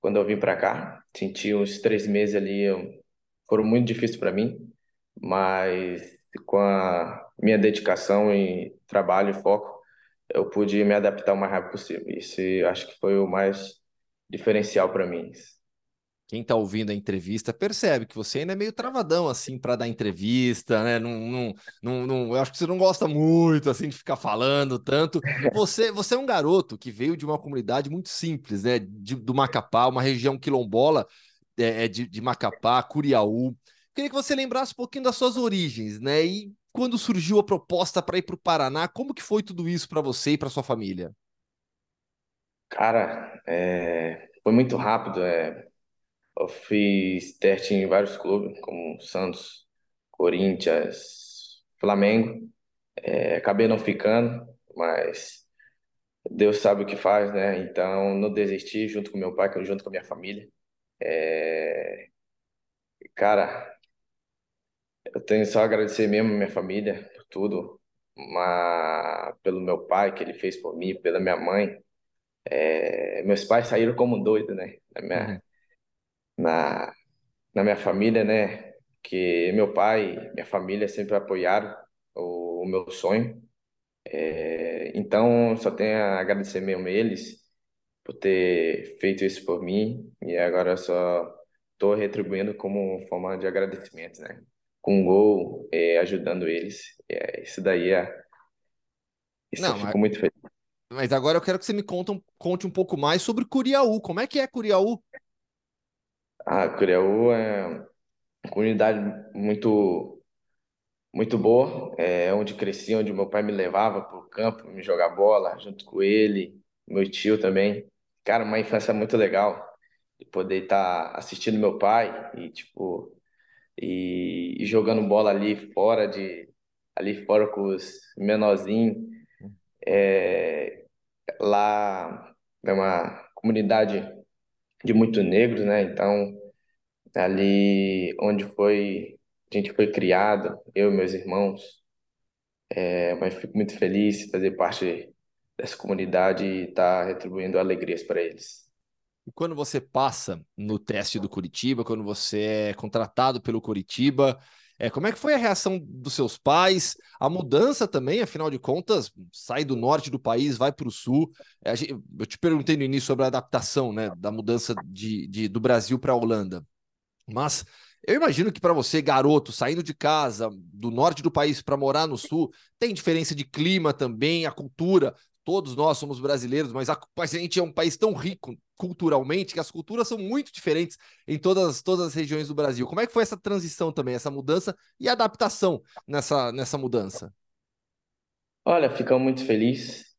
quando eu vim para cá. Senti uns três meses ali, foram muito difíceis para mim, mas com a minha dedicação e trabalho e foco, eu pude me adaptar o mais rápido possível. Isso acho que foi o mais diferencial para mim. Quem está ouvindo a entrevista percebe que você ainda é meio travadão assim para dar entrevista, né? Não, não, não, não, eu acho que você não gosta muito assim de ficar falando tanto. Você, você é um garoto que veio de uma comunidade muito simples, né? De, do Macapá, uma região quilombola é, é de, de Macapá, Curiaú. Queria que você lembrasse um pouquinho das suas origens, né? E quando surgiu a proposta para ir para o Paraná, como que foi tudo isso para você e para sua família? Cara, é, foi muito rápido. É, eu fiz teste em vários clubes, como Santos, Corinthians, Flamengo. É, acabei não ficando, mas Deus sabe o que faz, né? Então não desisti junto com meu pai, junto com a minha família. É... Cara, eu tenho só a agradecer mesmo a minha família por tudo, mas pelo meu pai que ele fez por mim, pela minha mãe. É... Meus pais saíram como doidos, né? Na minha, uhum. na, na minha família, né? Que meu pai, minha família sempre apoiaram o, o meu sonho. É... Então, só tenho a agradecer mesmo a eles por ter feito isso por mim e agora eu só estou retribuindo como forma de agradecimento, né? Com um gol, é, ajudando eles. É, isso daí é. Isso Não, eu fico mas... muito feliz. Mas agora eu quero que você me conte um, conte um pouco mais sobre Curiaú. Como é que é Curiaú? Ah, Curiaú é uma comunidade muito muito boa, é onde cresci, onde meu pai me levava para o campo, me jogar bola junto com ele, meu tio também. Cara, uma infância muito legal de poder estar tá assistindo meu pai e tipo e, jogando bola ali fora de ali fora com os menorzinhos. É, lá é uma comunidade de muito negros, né? Então ali onde foi a gente foi criado, eu e meus irmãos. É, mas fico muito feliz de fazer parte dessa comunidade e estar tá retribuindo alegrias para eles. E quando você passa no teste do Curitiba, quando você é contratado pelo Curitiba, é, como é que foi a reação dos seus pais? A mudança também, afinal de contas, sai do norte do país, vai para o sul. É, eu te perguntei no início sobre a adaptação né, da mudança de, de do Brasil para a Holanda. Mas eu imagino que para você, garoto, saindo de casa, do norte do país para morar no sul, tem diferença de clima também, a cultura todos nós somos brasileiros, mas a, a, gente é um país tão rico culturalmente que as culturas são muito diferentes em todas, todas as regiões do Brasil. Como é que foi essa transição também, essa mudança e adaptação nessa, nessa mudança? Olha, ficamos muito felizes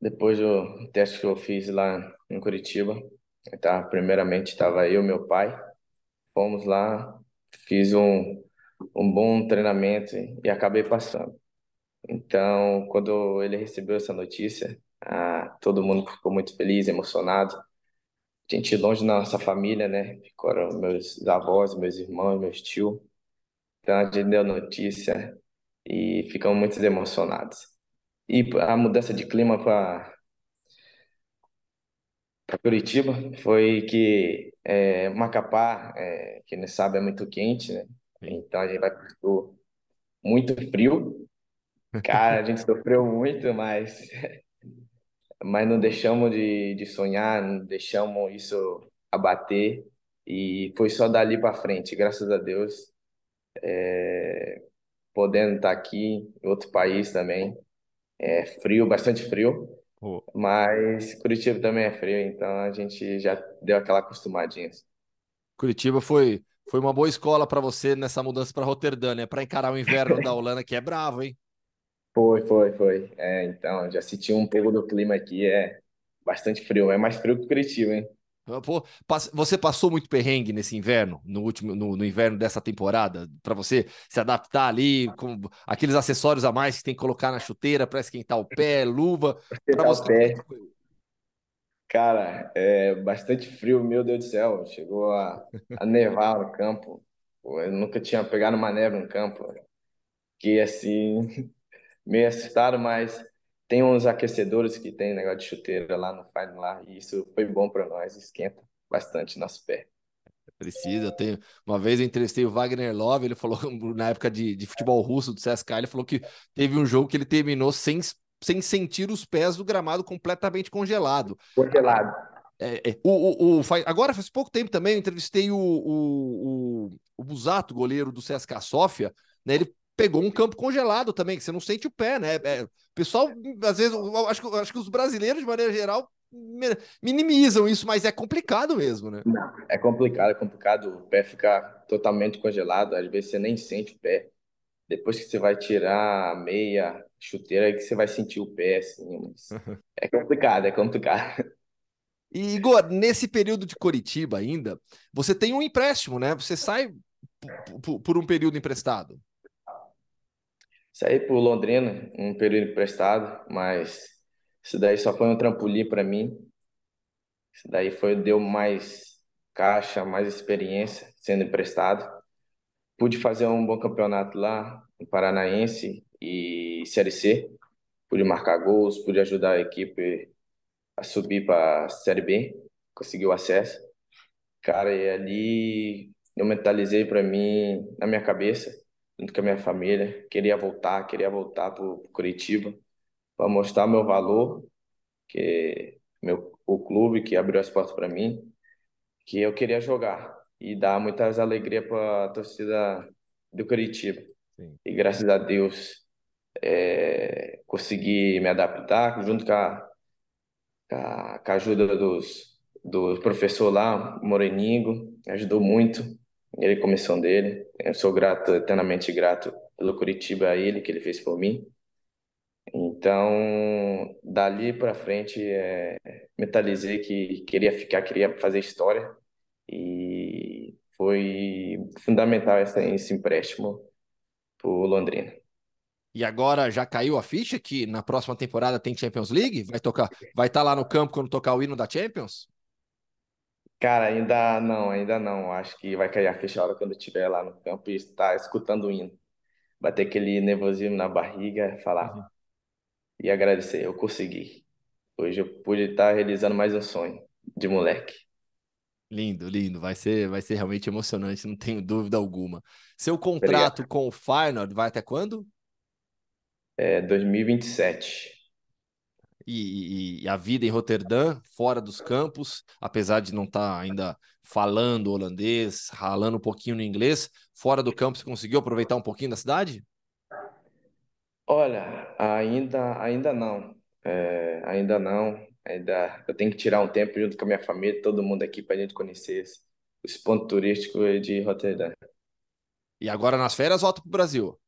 depois do teste que eu fiz lá em Curitiba. Tá? Primeiramente estava eu e meu pai, fomos lá, fiz um, um bom treinamento e acabei passando. Então, quando ele recebeu essa notícia, ah, todo mundo ficou muito feliz, emocionado. A gente longe da nossa família, né? Ficaram meus avós, meus irmãos, meus tios. Então, a gente deu notícia e ficamos muito emocionados. E a mudança de clima para Curitiba foi que é, Macapá, é, quem não sabe, é muito quente, né? Então a gente vai para muito frio Cara, a gente sofreu muito, mas, mas não deixamos de, de sonhar, não deixamos isso abater e foi só dali para frente, graças a Deus, é, podendo estar tá aqui em outro país também. É frio, bastante frio, oh. mas Curitiba também é frio, então a gente já deu aquela acostumadinha. Curitiba foi, foi uma boa escola para você nessa mudança para Roterdã, né? Para encarar o inverno da Holanda, que é bravo, hein? Foi, foi, foi. É, então, já senti um pouco do clima aqui, é bastante frio, é mais frio que Curitiba, hein? Ah, pô, você passou muito perrengue nesse inverno, no último, no, no inverno dessa temporada, para você se adaptar ali com aqueles acessórios a mais que tem que colocar na chuteira para esquentar o pé, luva, para você. Pé. Cara, é bastante frio, meu Deus do céu. Chegou a, a nevar no campo. Eu nunca tinha pegado uma neve no campo. Que assim, meio assustado, mas tem uns aquecedores que tem negócio de chuteira lá no Fine lá, e isso foi bom para nós, esquenta. bastante nosso pé. Precisa, eu tenho. Uma vez eu entrevistei o Wagner Love, ele falou, na época de, de futebol russo do CSK, ele falou que teve um jogo que ele terminou sem, sem sentir os pés do gramado completamente congelado. Congelado. É, é, o, o, o, agora, faz pouco tempo também, eu entrevistei o, o, o, o Busato, goleiro do CSK Sofia, né? Ele pegou um campo congelado também, que você não sente o pé, né? É, pessoal, às vezes, eu acho, eu acho que os brasileiros, de maneira geral, minimizam isso, mas é complicado mesmo, né? Não, é complicado, é complicado. O pé ficar totalmente congelado, às vezes você nem sente o pé. Depois que você vai tirar a meia, chuteira, é que você vai sentir o pé, assim. Mas é complicado, é complicado. E, Igor, nesse período de Coritiba ainda, você tem um empréstimo, né? Você sai por um período emprestado. Saí por Londrina, um período emprestado, mas isso daí só foi um trampolim para mim. Isso daí foi deu mais caixa, mais experiência sendo emprestado. Pude fazer um bom campeonato lá, em Paranaense e Série C. Pude marcar gols, pude ajudar a equipe a subir para a Série B, conseguiu acesso. Cara, e ali eu mentalizei para mim, na minha cabeça, junto com a minha família, queria voltar, queria voltar para Curitiba para mostrar meu valor, que meu o clube que abriu as portas para mim, que eu queria jogar e dar muitas alegrias para a torcida do Curitiba. Sim. E graças a Deus é, consegui me adaptar junto com a, com a, com a ajuda dos do professor lá, Moreningo, ajudou muito, ele comissão dele. Eu sou grato, eternamente grato pelo Curitiba a ele que ele fez por mim. Então, dali para frente, é, mentalizei que queria ficar, queria fazer história e foi fundamental essa, esse empréstimo para o Londrina. E agora já caiu a ficha que na próxima temporada tem Champions League? Vai tocar, vai estar tá lá no campo quando tocar o hino da Champions? Cara, ainda não, ainda não. Acho que vai cair a ficha a hora quando estiver lá no campo e estar escutando o hino. Vai ter aquele nervosismo na barriga, falar, uhum e agradecer. Eu consegui. Hoje eu pude estar realizando mais um sonho de moleque. Lindo, lindo. Vai ser, vai ser realmente emocionante, não tenho dúvida alguma. Seu contrato com o Feyenoord vai até quando? É 2027. E, e, e, a vida em Roterdã, fora dos campos, apesar de não estar tá ainda falando holandês, ralando um pouquinho no inglês, fora do campo, você conseguiu aproveitar um pouquinho da cidade? Olha, ainda, ainda não. É, ainda não. Ainda eu tenho que tirar um tempo junto com a minha família, todo mundo aqui para a gente conhecer esse- os pontos turísticos de Roterdã. E agora nas férias volta para o Brasil.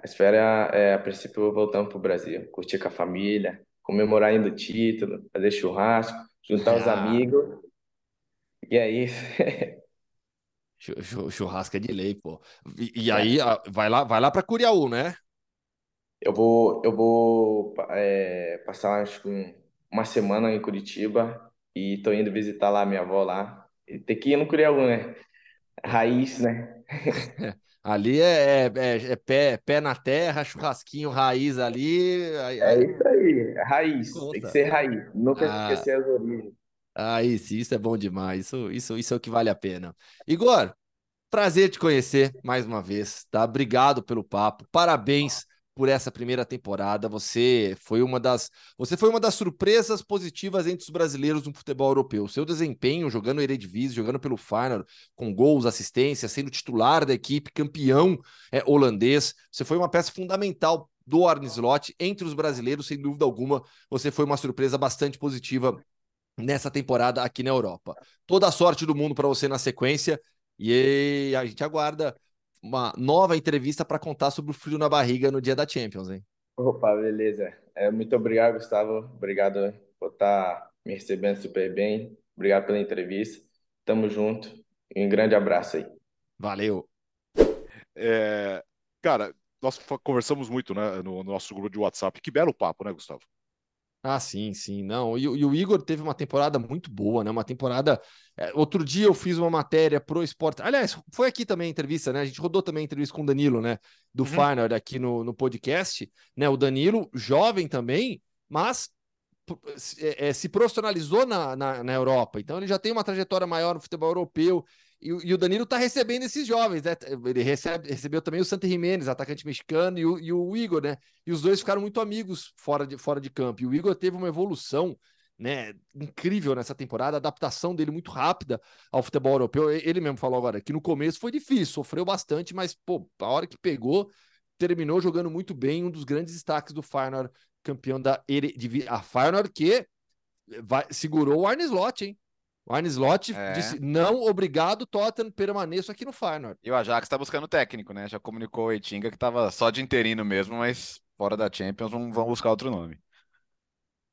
As férias, é, a princípio, voltamos para o Brasil, curtir com a família, comemorar ainda o título, fazer churrasco, juntar os Ah, amigos, e é isso. churrasco é de lei, pô. E, e aí, vai lá, vai lá para Curiaú, né? Eu vou, eu vou é, passar acho que uma semana em Curitiba e tô indo visitar lá minha avó lá. E tem que ir no Curiaú, né? Raiz, né? Ali é, é, é, é pé, pé na terra, churrasquinho raiz ali. É isso aí, raiz. Tem que ser raiz. Nunca ah, esquecer as origens. Ah, isso, isso é bom demais. Isso, isso, isso é o que vale a pena. Igor, prazer te conhecer mais uma vez, tá? Obrigado pelo papo. Parabéns por essa primeira temporada. Você foi uma das, você foi uma das surpresas positivas entre os brasileiros no futebol europeu. Seu desempenho jogando Eredivisie, jogando pelo Feyenoord, com gols, assistência, sendo titular da equipe, campeão é, holandês. Você foi uma peça fundamental do Arne Slot entre os brasileiros, sem dúvida alguma. Você foi uma surpresa bastante positiva nessa temporada aqui na Europa. Toda a sorte do mundo para você na sequência e a gente aguarda uma nova entrevista para contar sobre o frio na barriga no dia da Champions, hein? Opa, beleza. É, muito obrigado, Gustavo. Obrigado por estar tá me recebendo super bem. Obrigado pela entrevista. Tamo junto. E um grande abraço aí. Valeu. É, cara, nós conversamos muito né, no nosso grupo de WhatsApp. Que belo papo, né, Gustavo? Ah, sim, sim. Não, e, e, o Igor teve uma temporada muito boa, né? Uma temporada. É, outro dia eu fiz uma matéria pro esporte. Aliás, foi aqui também a entrevista, né? A gente rodou também a entrevista com o Danilo, né? Do uhum. Final aqui no, no podcast, né? O Danilo, jovem também, mas é, é, se profissionalizou na, na, na, Europa, então ele já tem uma trajetória maior no futebol europeu. E, e o Danilo está recebendo esses jovens, né? Ele recebe, recebeu também o Santo Jimenez, atacante mexicano, e o, e o Igor, né? E os dois ficaram muito amigos fora de, fora de campo. E o Igor teve uma evolução né, incrível nessa temporada, a adaptação dele muito rápida ao futebol europeu. Ele mesmo falou agora que no começo foi difícil, sofreu bastante, mas pô, a hora que pegou, terminou jogando muito bem, um dos grandes destaques do Feyenoord, campeão da a Feyenoord que vai, segurou o Arne Slot, hein? O Arne Slot é. disse: não, obrigado, Tottenham, permaneço aqui no Feyenoord. E o Ajax está buscando técnico, né? Já comunicou o Eitinga que estava só de interino mesmo, mas fora da Champions vão, vão buscar outro nome.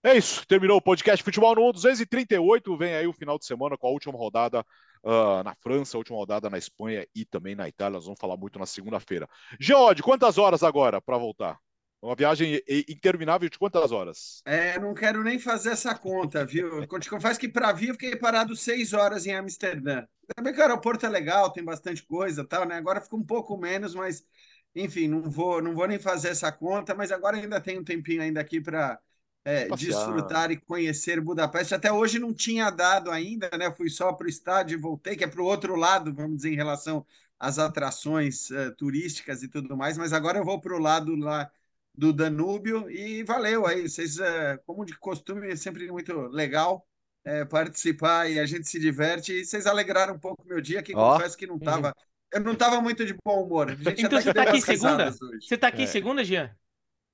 É isso, terminou o podcast Futebol no 1 238. Vem aí o final de semana com a última rodada uh, na França, a última rodada na Espanha e também na Itália. Nós vamos falar muito na segunda-feira. Geode, quantas horas agora para voltar? Uma viagem interminável de quantas horas? É, não quero nem fazer essa conta, viu? Confesso que para vir eu fiquei parado seis horas em Amsterdã. Também que o aeroporto é legal, tem bastante coisa tal, né? Agora fica um pouco menos, mas enfim, não vou, não vou nem fazer essa conta, mas agora ainda tem um tempinho ainda aqui para é, desfrutar e conhecer Budapeste. Até hoje não tinha dado ainda, né? Fui só para o estádio e voltei, que é para o outro lado, vamos dizer, em relação às atrações uh, turísticas e tudo mais, mas agora eu vou para o lado lá do Danúbio e valeu aí. Vocês, uh, como de costume, é sempre muito legal uh, participar e a gente se diverte. E vocês alegraram um pouco meu dia, que oh. confesso que não estava. Uhum. Eu não estava muito de bom humor. então você está aqui segunda? Você está aqui é. segunda, Jean?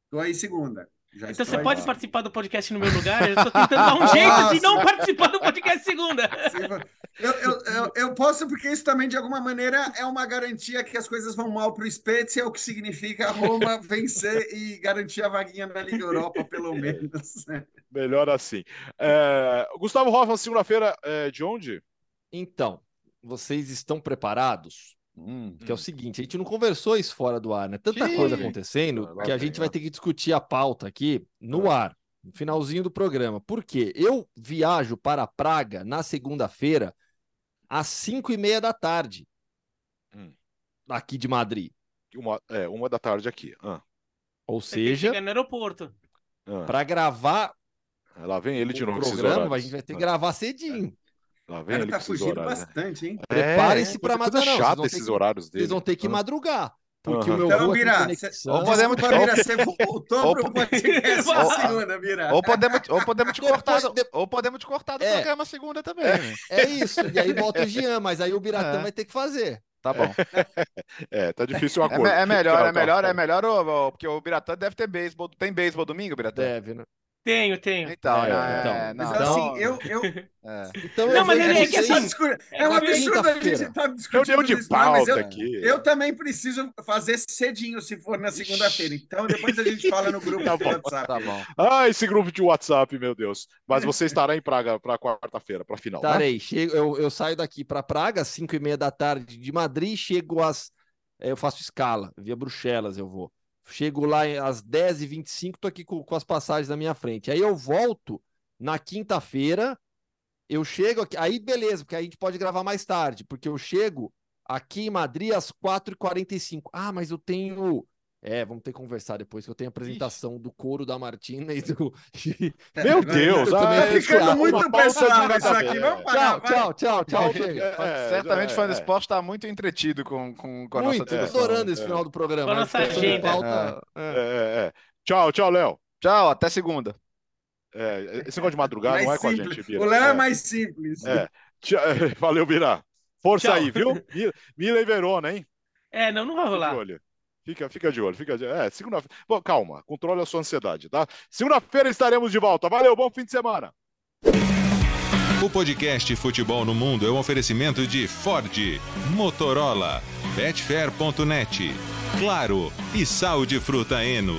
Estou aí segunda. Já então você pode participar do podcast no meu lugar? Eu estou tentando dar um jeito de não participar do podcast segunda. Eu, eu, eu, eu, posso, porque isso também, de alguma maneira, é uma garantia que as coisas vão mal para o Spezia, o que significa Roma vencer e garantir a vaguinha na Liga Europa, pelo menos. Melhor assim. É, Gustavo Hoffman, segunda-feira, é, de onde? Então, vocês estão preparados Hum, que é o seguinte, a gente não conversou isso fora do ar, né? Tanta Sim. coisa acontecendo que a gente vai ter que discutir a pauta aqui no ar, no finalzinho do programa. Por quê? Eu viajo para Praga na segunda-feira às 5 e meia da tarde, hum. aqui de Madrid. Uma, é, uma da tarde aqui. Ah. Ou seja, no aeroporto. Ah. Para gravar. Lá vem ele de novo. Programa, a gente vai ter que ah. gravar cedinho. Lá vem ele tá fugindo horários, né? bastante, né? hein? Preparem-se é, para madrugar. chato esses que, horários dele. Vocês vão ter que madrugar. Porque uhum. o meu então, voo Bira, ou podemos te... Bira, você voltou pro podcast na segunda, Bira. Ou podemos, ou podemos te cortar, ou podemos te cortar do é, programa segunda também. É, é isso. E aí volta o Jean, mas aí o Biratã é. vai ter que fazer. Tá bom. É, tá difícil o acordo. É, é melhor, é melhor, é melhor, porque o Biratã deve ter beisebol. Tem beisebol domingo, Biratã? Deve, né? Tenho, tenho. Então, é, né? então, não, mas então, assim, eu. eu... É. Então, não, mas ele é que assim. É um absurdo a gente estar tá discutindo. de isso, mas eu, aqui. eu também preciso fazer cedinho se for na segunda-feira. Então, depois a gente fala no grupo tá do WhatsApp. Tá bom. Ah, esse grupo de WhatsApp, meu Deus. Mas você estará em Praga para quarta-feira, para final. Né? Estarei. Né? Chego, eu, eu saio daqui para Praga às 5 e meia da tarde de Madrid, chego às. Eu faço escala, via Bruxelas eu vou. Chego lá às 10h25, tô aqui com, com as passagens na minha frente. Aí eu volto na quinta-feira, eu chego aqui, aí beleza, porque aí a gente pode gravar mais tarde, porque eu chego aqui em Madrid às 4h45. Ah, mas eu tenho é, vamos ter que conversar depois, que eu tenho a apresentação Ixi. do coro da Martina e do. Meu Deus! Ah, tá ficando muito pesado isso aqui. Vamos parar, tchau, tchau, tchau, tchau. É, Certamente o fã do esporte está muito entretido com, com, com a muito, nossa Muito, adorando esse final do programa. Com a nossa agenda. É, tchau, tchau, Léo. Tchau, até segunda. É, esse negócio de madrugada não é com a gente, Bira. O Léo é mais simples. É. Valeu, Bira. Força tchau. aí, viu? Mila e Verona, hein? É, não, não vai rolar. Fica, fica de olho, fica de É, segunda-feira. Bom, calma, controle a sua ansiedade, tá? Segunda-feira estaremos de volta. Valeu, bom fim de semana. O podcast Futebol no Mundo é um oferecimento de Ford, Motorola, Betfair.net, Claro e Sal de Fruta Eno.